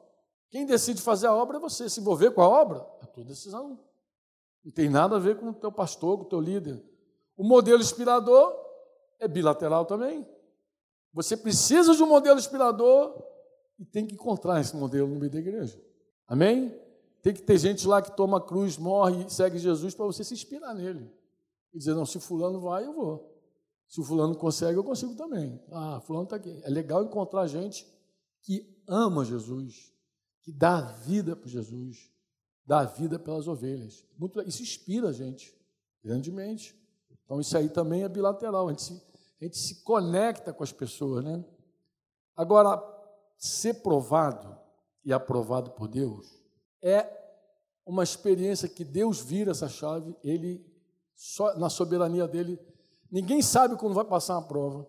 Quem decide fazer a obra é você. Se envolver com a obra é tua decisão. Não tem nada a ver com o teu pastor, com o teu líder. O modelo inspirador é bilateral também. Você precisa de um modelo inspirador e tem que encontrar esse modelo no meio da igreja. Amém? Tem que ter gente lá que toma cruz, morre e segue Jesus para você se inspirar nele. E dizer, não, se fulano vai, eu vou. Se o fulano consegue, eu consigo também. Ah, fulano está aqui. É legal encontrar gente que ama Jesus, que dá vida para Jesus, dá vida pelas ovelhas. Muito, isso inspira a gente, grandemente. Então, isso aí também é bilateral. A gente se, a gente se conecta com as pessoas, né? Agora, ser provado e aprovado por Deus é uma experiência que Deus vira essa chave, ele só na soberania dele, ninguém sabe quando vai passar uma prova.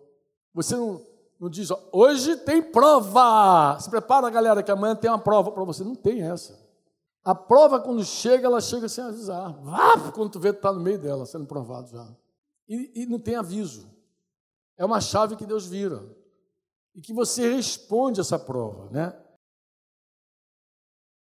Você não, Não diz, ó, hoje tem prova. Se prepara, galera, que amanhã tem uma prova para você. Não tem essa. A prova, quando chega, ela chega sem avisar. Vá, quando tu vê, tu está no meio dela, sendo provado já. E, e não tem aviso. É uma chave que Deus vira. E que você responde essa prova, né?